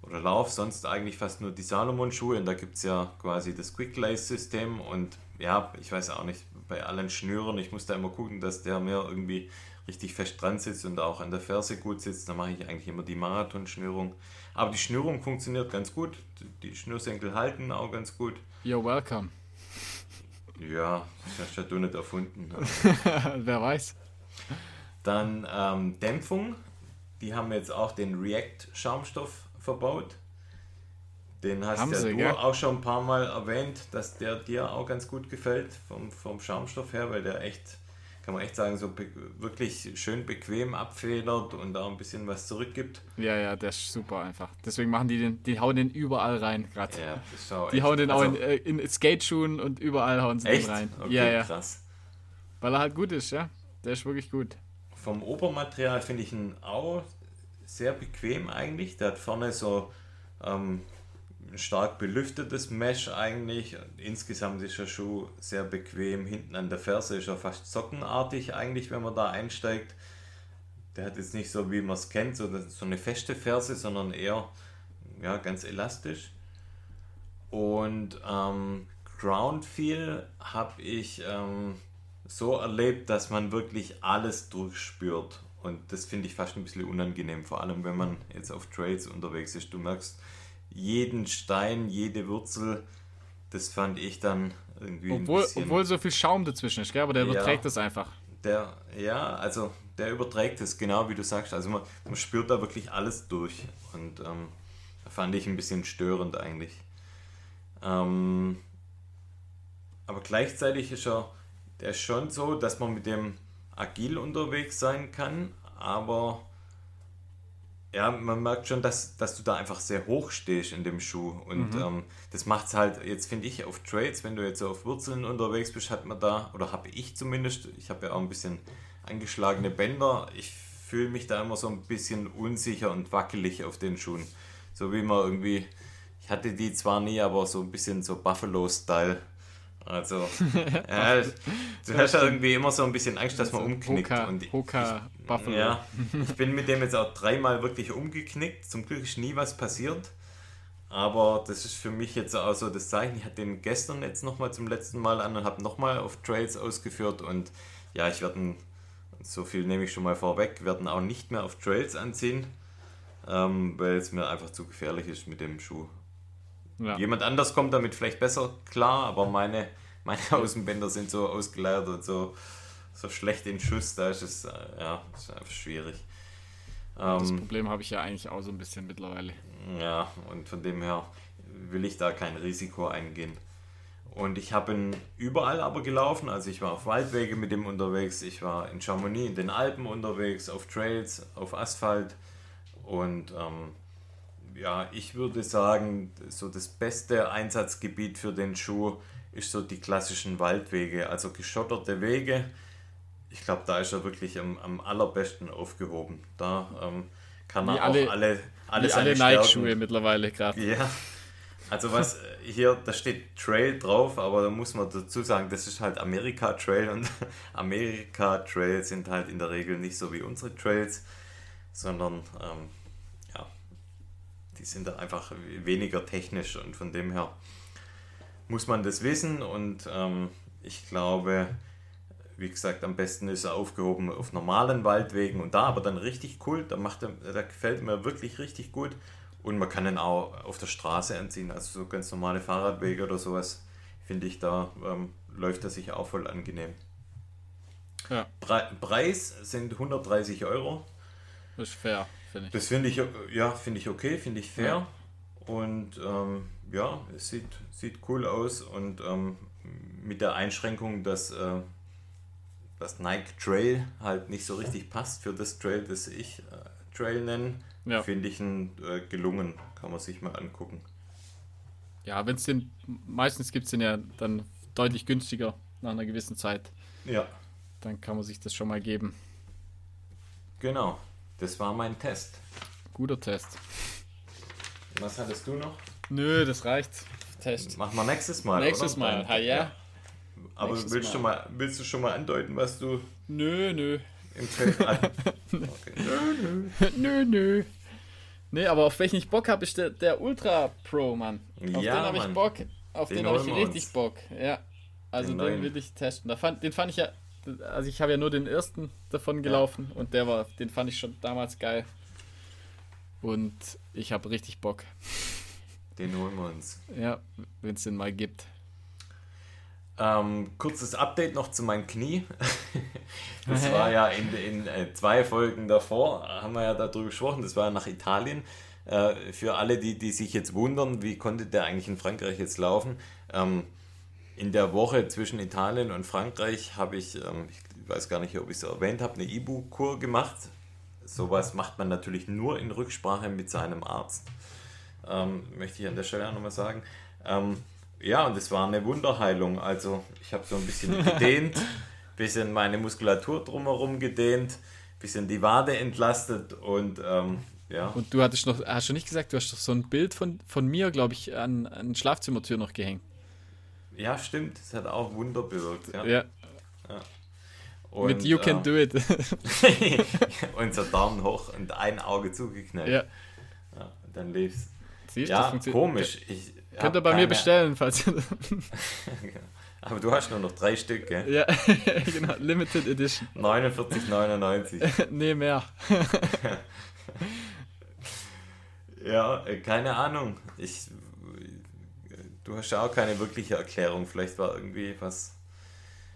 oder laufe sonst eigentlich fast nur die Salomon-Schuhe und da gibt es ja quasi das Quick-Lace-System und ja, ich weiß auch nicht, bei allen Schnüren, ich muss da immer gucken, dass der mir irgendwie richtig fest dran sitzt und auch an der Ferse gut sitzt, da mache ich eigentlich immer die Marathon-Schnürung. Aber die Schnürung funktioniert ganz gut, die Schnürsenkel halten auch ganz gut. You're welcome. Ja, das hast ja du nicht erfunden. <laughs> Wer weiß. Dann ähm, Dämpfung, die haben jetzt auch den React-Schaumstoff verbaut. Den hast ja du gell? auch schon ein paar Mal erwähnt, dass der dir auch ganz gut gefällt vom, vom Schaumstoff her, weil der echt, kann man echt sagen, so wirklich schön bequem abfedert und da ein bisschen was zurückgibt. Ja, ja, der ist super einfach. Deswegen machen die den, die hauen den überall rein gerade. Ja, die hauen den also, auch in, äh, in Skateschuhen und überall hauen sie echt? den rein. Okay, ja, ja. krass. Weil er halt gut ist, ja. Der ist wirklich gut. Vom Obermaterial finde ich ihn auch sehr bequem eigentlich. Der hat vorne so ähm, stark belüftetes Mesh eigentlich. Insgesamt ist der Schuh sehr bequem. Hinten an der Ferse ist er fast sockenartig eigentlich, wenn man da einsteigt. Der hat jetzt nicht so, wie man es kennt, so, so eine feste Ferse, sondern eher ja, ganz elastisch. Und ähm, Ground Feel habe ich ähm, so erlebt, dass man wirklich alles durchspürt. Und das finde ich fast ein bisschen unangenehm, vor allem wenn man jetzt auf Trails unterwegs ist. Du merkst jeden Stein, jede Wurzel, das fand ich dann irgendwie. Obwohl, ein bisschen, obwohl so viel Schaum dazwischen ist, gell? aber der überträgt das einfach. Der, ja, also der überträgt es, genau wie du sagst. Also man, man spürt da wirklich alles durch. Und ähm, fand ich ein bisschen störend eigentlich. Ähm, aber gleichzeitig ist er der ist schon so, dass man mit dem agil unterwegs sein kann, aber ja, man merkt schon, dass, dass du da einfach sehr hoch stehst in dem Schuh. Und mhm. ähm, das macht es halt, jetzt finde ich, auf Trades, wenn du jetzt auf Wurzeln unterwegs bist, hat man da, oder habe ich zumindest, ich habe ja auch ein bisschen angeschlagene Bänder, ich fühle mich da immer so ein bisschen unsicher und wackelig auf den Schuhen. So wie man irgendwie, ich hatte die zwar nie, aber so ein bisschen so Buffalo-Style also, <laughs> ja, du hast ja irgendwie immer so ein bisschen Angst, dass man umknickt. Hoka, und Hoka ich, Buffalo. Ja, <laughs> ich bin mit dem jetzt auch dreimal wirklich umgeknickt. Zum Glück ist nie was passiert. Aber das ist für mich jetzt auch so das Zeichen. Ich hatte den gestern jetzt nochmal zum letzten Mal an und habe nochmal auf Trails ausgeführt. Und ja, ich werde, so viel nehme ich schon mal vorweg, werden auch nicht mehr auf Trails anziehen, ähm, weil es mir einfach zu gefährlich ist mit dem Schuh. Ja. Jemand anders kommt damit vielleicht besser klar, aber meine, meine <laughs> Außenbänder sind so ausgeleiert und so, so schlecht in Schuss, da ist es äh, ja, ist einfach schwierig. das ähm, Problem habe ich ja eigentlich auch so ein bisschen mittlerweile. Ja, und von dem her will ich da kein Risiko eingehen. Und ich habe ihn überall aber gelaufen. Also ich war auf Waldwege mit ihm unterwegs, ich war in Chamonix in den Alpen unterwegs, auf Trails, auf Asphalt. Und ähm, ja, ich würde sagen, so das beste Einsatzgebiet für den Schuh ist so die klassischen Waldwege, also geschotterte Wege. Ich glaube, da ist er wirklich am, am allerbesten aufgehoben. Da ähm, kann er wie auch alle, alle, alle, alle Nike-Schuhe mittlerweile gerade. Ja, also was äh, hier, da steht Trail drauf, aber da muss man dazu sagen, das ist halt Amerika Trail und <laughs> Amerika Trails sind halt in der Regel nicht so wie unsere Trails, sondern ähm, die sind da einfach weniger technisch und von dem her muss man das wissen und ähm, ich glaube, wie gesagt, am besten ist er aufgehoben auf normalen Waldwegen und da aber dann richtig cool, da, macht er, da gefällt mir wirklich richtig gut und man kann ihn auch auf der Straße anziehen, also so ganz normale Fahrradwege oder sowas, finde ich, da ähm, läuft er sich auch voll angenehm. Ja. Preis sind 130 Euro. Das ist fair finde ich. Das finde ich, ja, finde ich okay, finde ich fair. Ja. Und ähm, ja, es sieht, sieht cool aus und ähm, mit der Einschränkung, dass äh, das Nike Trail halt nicht so richtig passt für das Trail, das ich äh, Trail nenne, ja. finde ich ihn äh, gelungen. Kann man sich mal angucken. Ja, wenn es den, meistens gibt es den ja dann deutlich günstiger nach einer gewissen Zeit. Ja. Dann kann man sich das schon mal geben. Genau. Das war mein Test. Guter Test. Was hattest du noch? Nö, das reicht. Test. Machen wir nächstes Mal. Nächstes oder? Mal, ha, ja. ja. Aber willst, mal. Du mal, willst du schon mal andeuten, was du. Nö, nö. Im Feld <laughs> okay. Nö, nö. Nö, nö. Nee, aber auf welchen ich Bock habe, ist der, der Ultra Pro, Mann. Auf ja, den habe ich Bock. Auf den, den habe ich richtig uns. Bock. Ja. Also den, den will ich testen. Da fand, den fand ich ja also ich habe ja nur den ersten davon gelaufen ja. und der war, den fand ich schon damals geil. Und ich habe richtig Bock. Den holen wir uns. Ja, wenn es den mal gibt. Ähm, kurzes Update noch zu meinem Knie. <laughs> das war ja in, in äh, zwei Folgen davor, haben wir ja darüber gesprochen, das war ja nach Italien. Äh, für alle, die, die sich jetzt wundern, wie konnte der eigentlich in Frankreich jetzt laufen? Ähm, in der Woche zwischen Italien und Frankreich habe ich, ähm, ich weiß gar nicht, ob ich es erwähnt habe, eine Ibu-Kur gemacht. Sowas macht man natürlich nur in Rücksprache mit seinem Arzt. Ähm, möchte ich an der Stelle auch nochmal sagen. Ähm, ja, und es war eine Wunderheilung. Also ich habe so ein bisschen <laughs> gedehnt, bisschen meine Muskulatur drumherum gedehnt, bisschen die Wade entlastet und ähm, ja. Und du hattest noch, hast du nicht gesagt, du hast doch so ein Bild von, von mir, glaube ich, an, an Schlafzimmertür noch gehängt. Ja, stimmt. Das hat auch Wunder bewirkt. Ja. Ja. Ja. Mit You Can ähm, Do It. <laughs> und so Daumen hoch und ein Auge zugeknallt. ja. Ja, und dann lief's. Siehst du, Ja, funktioniert. komisch. Ich Könnt ihr bei mir bestellen, falls ihr. <laughs> Aber du hast nur noch drei Stück, gell? ja, <laughs> genau. Limited Edition. 49,99. nee, mehr. Ja, äh, keine Ahnung. Ich, du hast ja auch keine wirkliche Erklärung. Vielleicht war irgendwie was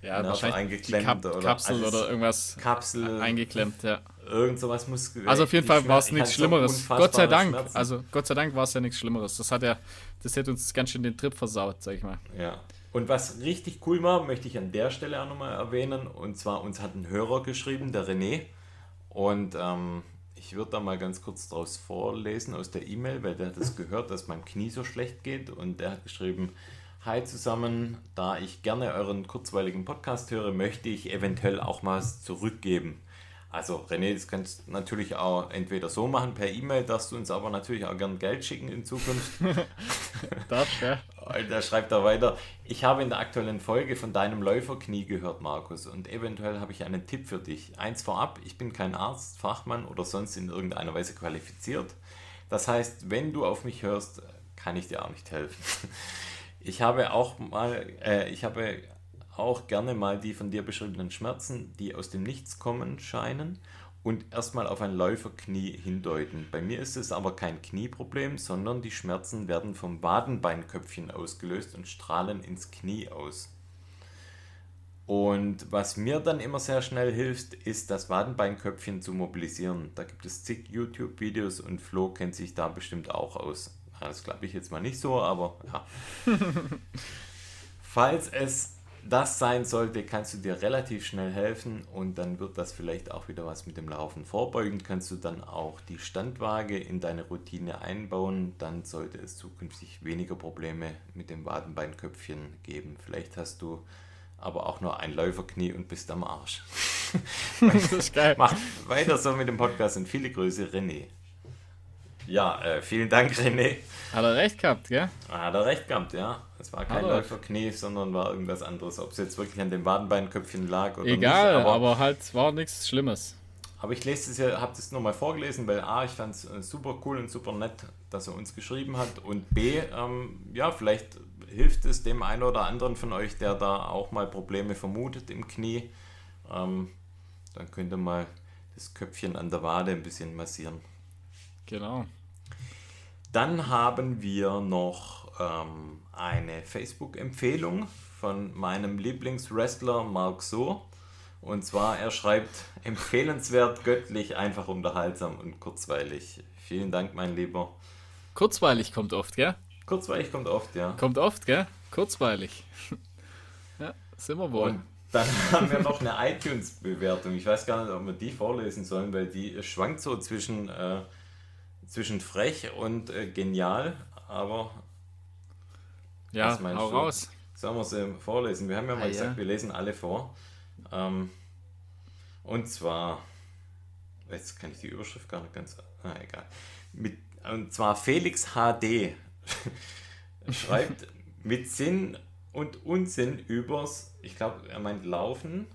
Ja, wahrscheinlich eingeklemmt Kap oder Kapsel alles- oder irgendwas Kapsel, eingeklemmt, ja. irgend sowas muss gewesen Also auf jeden Fall war es ich nichts Schlimmeres. Gott sei Dank. Schmerzen. Also Gott sei Dank war es ja nichts Schlimmeres. Das hat ja, das hätte uns ganz schön den Trip versaut, sag ich mal. Ja. Und was richtig cool war, möchte ich an der Stelle auch nochmal erwähnen. Und zwar, uns hat ein Hörer geschrieben, der René. Und ähm, ich würde da mal ganz kurz draus vorlesen aus der E-Mail, weil der hat es gehört, dass meinem Knie so schlecht geht. Und der hat geschrieben, Hi zusammen, da ich gerne euren kurzweiligen Podcast höre, möchte ich eventuell auch mal zurückgeben. Also René, das kannst du natürlich auch entweder so machen per E-Mail, darfst du uns aber natürlich auch gern Geld schicken in Zukunft. <laughs> Darf, ja? Da schreibt er weiter, ich habe in der aktuellen Folge von deinem Läuferknie gehört, Markus, und eventuell habe ich einen Tipp für dich. Eins vorab, ich bin kein Arzt, Fachmann oder sonst in irgendeiner Weise qualifiziert. Das heißt, wenn du auf mich hörst, kann ich dir auch nicht helfen. <laughs> Ich habe auch mal, äh, ich habe auch gerne mal die von dir beschriebenen Schmerzen, die aus dem Nichts kommen scheinen und erstmal auf ein Läuferknie hindeuten. Bei mir ist es aber kein Knieproblem, sondern die Schmerzen werden vom Wadenbeinköpfchen ausgelöst und strahlen ins Knie aus. Und was mir dann immer sehr schnell hilft, ist das Wadenbeinköpfchen zu mobilisieren. Da gibt es zig YouTube-Videos und Flo kennt sich da bestimmt auch aus. Das glaube ich jetzt mal nicht so, aber ja. <laughs> Falls es das sein sollte, kannst du dir relativ schnell helfen und dann wird das vielleicht auch wieder was mit dem Laufen vorbeugen. Kannst du dann auch die Standwaage in deine Routine einbauen, dann sollte es zukünftig weniger Probleme mit dem Wadenbeinköpfchen geben. Vielleicht hast du aber auch nur ein Läuferknie und bist am Arsch. <laughs> Das ist geil. Mach weiter so mit dem Podcast und viele Grüße, René. Ja, äh, vielen Dank, René. Hat er recht gehabt, gell? Hat er recht gehabt, ja. Es war kein er. Läuferknie, sondern war irgendwas anderes. Ob es jetzt wirklich an dem Wadenbeinköpfchen lag oder Egal, nicht. aber, halt war nichts Schlimmes. aber ich lese es ja, habe das nochmal vorgelesen, weil A, ich fand es äh, super cool und super nett, dass er uns geschrieben hat. Und B, ähm, ja, vielleicht hilft es dem einen oder anderen von euch, der da auch mal Probleme vermutet im Knie. Ähm, dann könnt ihr mal das Köpfchen an der Wade ein bisschen massieren. Genau. Dann haben wir noch ähm, eine Facebook-Empfehlung von meinem Lieblingswrestler Mark So. Und zwar, er schreibt, empfehlenswert, göttlich, einfach unterhaltsam und kurzweilig. Vielen Dank, mein Lieber. Kurzweilig kommt oft, gell? Kurzweilig kommt oft, ja. Kommt oft, gell? Kurzweilig. <laughs> ja, sind wir wohl. Und dann <laughs> haben wir noch eine iTunes-Bewertung. Ich weiß gar nicht, ob wir die vorlesen sollen, weil die schwankt so zwischen, äh, zwischen frech und äh, genial. Aber ja, hau du? raus. Sollen wir sie vorlesen? Wir haben ja mal Ah, gesagt, ja. wir lesen alle vor. Ähm, und zwar, jetzt kann ich die Überschrift gar nicht ganz, ah, egal. Mit, und zwar Felix HD <laughs> schreibt mit Sinn und Unsinn übers, ich glaube, er meint Laufen.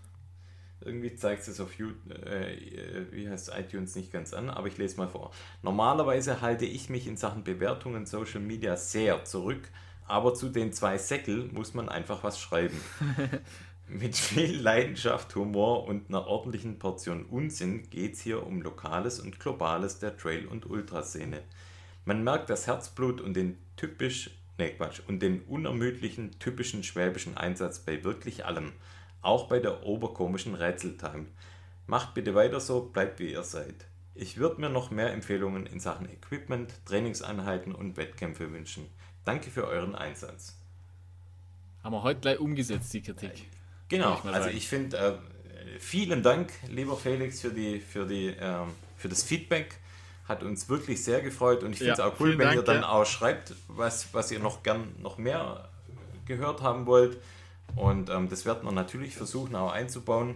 Irgendwie zeigt es auf YouTube, äh, wie heißt es, iTunes nicht ganz an, aber ich lese mal vor. Normalerweise halte ich mich in Sachen Bewertungen Social Media sehr zurück, aber zu den zwei Säckel muss man einfach was schreiben. <laughs> Mit viel Leidenschaft, Humor und einer ordentlichen Portion Unsinn geht es hier um Lokales und Globales der Trail- und Ultraszene. Man merkt das Herzblut und den typisch, nee Quatsch, und den unermüdlichen typischen schwäbischen Einsatz bei wirklich allem. Auch bei der oberkomischen Rätseltime. Macht bitte weiter so, bleibt wie ihr seid. Ich würde mir noch mehr Empfehlungen in Sachen Equipment, Trainingseinheiten und Wettkämpfe wünschen. Danke für euren Einsatz. Haben wir heute gleich umgesetzt, die Kritik. Genau, ich also ich finde, äh, vielen Dank, lieber Felix, für, die, für, die, ähm, für das Feedback. Hat uns wirklich sehr gefreut und ich finde es Ja, auch cool, wenn Dank, ihr dann ja. auch schreibt, was, was ihr noch gern noch mehr gehört haben wollt. Und ähm, das werden wir natürlich versuchen auch einzubauen.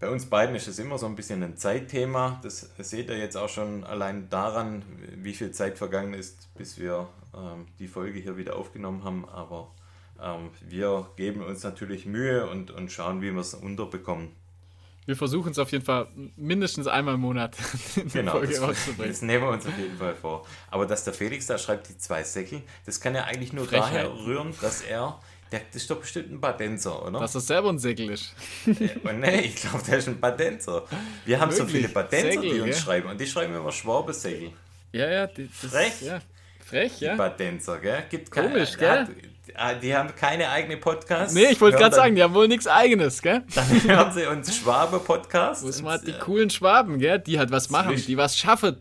bei uns beiden ist es immer so ein bisschen ein Zeitthema. Das seht ihr jetzt auch schon allein daran, wie viel Zeit vergangen ist, bis wir ähm, die Folge hier wieder aufgenommen haben. Aber ähm, wir geben uns natürlich Mühe und, und schauen, wie wir es unterbekommen. Wir versuchen es auf jeden Fall mindestens einmal im Monat <laughs> in genau, Folge das, rauszubringen. Das nehmen wir uns auf jeden Fall vor. Aber dass der Felix da schreibt, die zwei Säckel, das kann ja eigentlich nur Frechheit. daher rühren, dass er der, das ist doch bestimmt ein Badenzer, oder? Dass er selber ein Segel ist. ja, nee, ich glaube, der ist ein Badenzer. Wir haben Wirklich? so viele Badenzer, Segel, die uns ja? schreiben. Und die schreiben immer Schwabesegel. Ja, ja. Die, das, Frech. Ja. Frech, ja. Die Badenzer, gell? Gibt Komisch, keine, gell? Ah, die haben keine eigene Podcasts. Nee, ich wollte gerade sagen, die haben wohl nichts eigenes, gell? <laughs> Dann hören sie uns Schwabe-Podcast. Muss man die coolen Schwaben, gell? Die halt was machen, die was schaffen.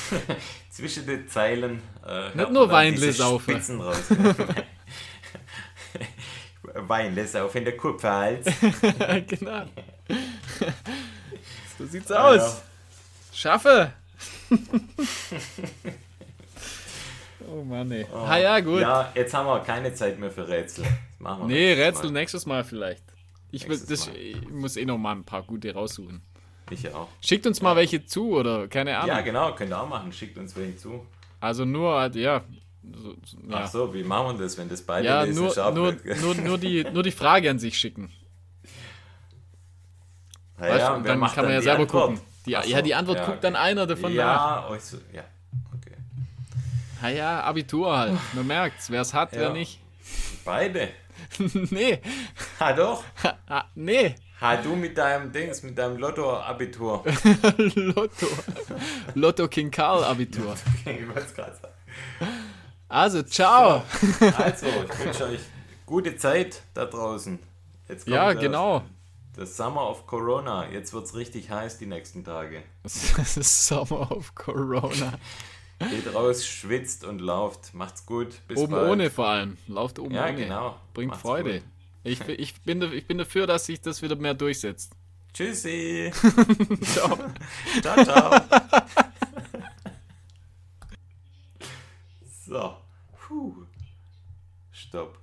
<laughs> Zwischen den Zeilen. Äh, Nicht nur Weinle saufen. Spitzen raus. <laughs> Weinle saufen in der Kupferhals. <laughs> genau. <laughs> so sieht's aus. Schaffe. <laughs> Oh Mann, ey. Oh. Ah ja, gut. Ja, jetzt haben wir keine Zeit mehr für Rätsel. Das machen wir nee, Rätsel mal. nächstes Mal vielleicht. Ich, das, mal. ich, muss eh noch mal ein paar gute raussuchen. Ich auch. Schickt uns mal welche zu oder keine Ahnung. Ja, genau, könnt ihr auch machen. Schickt uns welche zu. Also nur, ja. So, ja. Ach so, wie machen wir das, wenn das beide ja, lesen? Nur, nur, nur, nur, die, nur die Frage an sich schicken. Ja, weißt, ja, dann kann man ja selber Antwort? gucken. Die, so, ja, die Antwort ja, guckt dann einer davon ja, nach. Ja, ja, Ah ja, Abitur halt. Man merkt's, wer es hat, wer nicht. Beide. <laughs> nee. Ha doch. Ha, nee. Ha du mit deinem Dings, mit deinem Lotto-Abitur. <laughs> Lotto. Lotto King Karl Abitur. <laughs> ich wollte es gerade sagen. Also, ciao. So, also, ich wünsche euch gute Zeit da draußen. Jetzt kommt ja, genau. Das Summer of Corona. Jetzt wird es richtig heiß die nächsten Tage. <laughs> Summer of Corona. Geht raus, schwitzt und lauft. Macht's gut. Bis oben bald. ohne vor allem. Lauft oben ja, ohne. genau. Bringt Macht's Freude. Ich, ich, bin, ich bin dafür, dass sich das wieder mehr durchsetzt. Tschüssi. <laughs> <laughs> ciao. ciao, ciao. So. Puh. Stopp.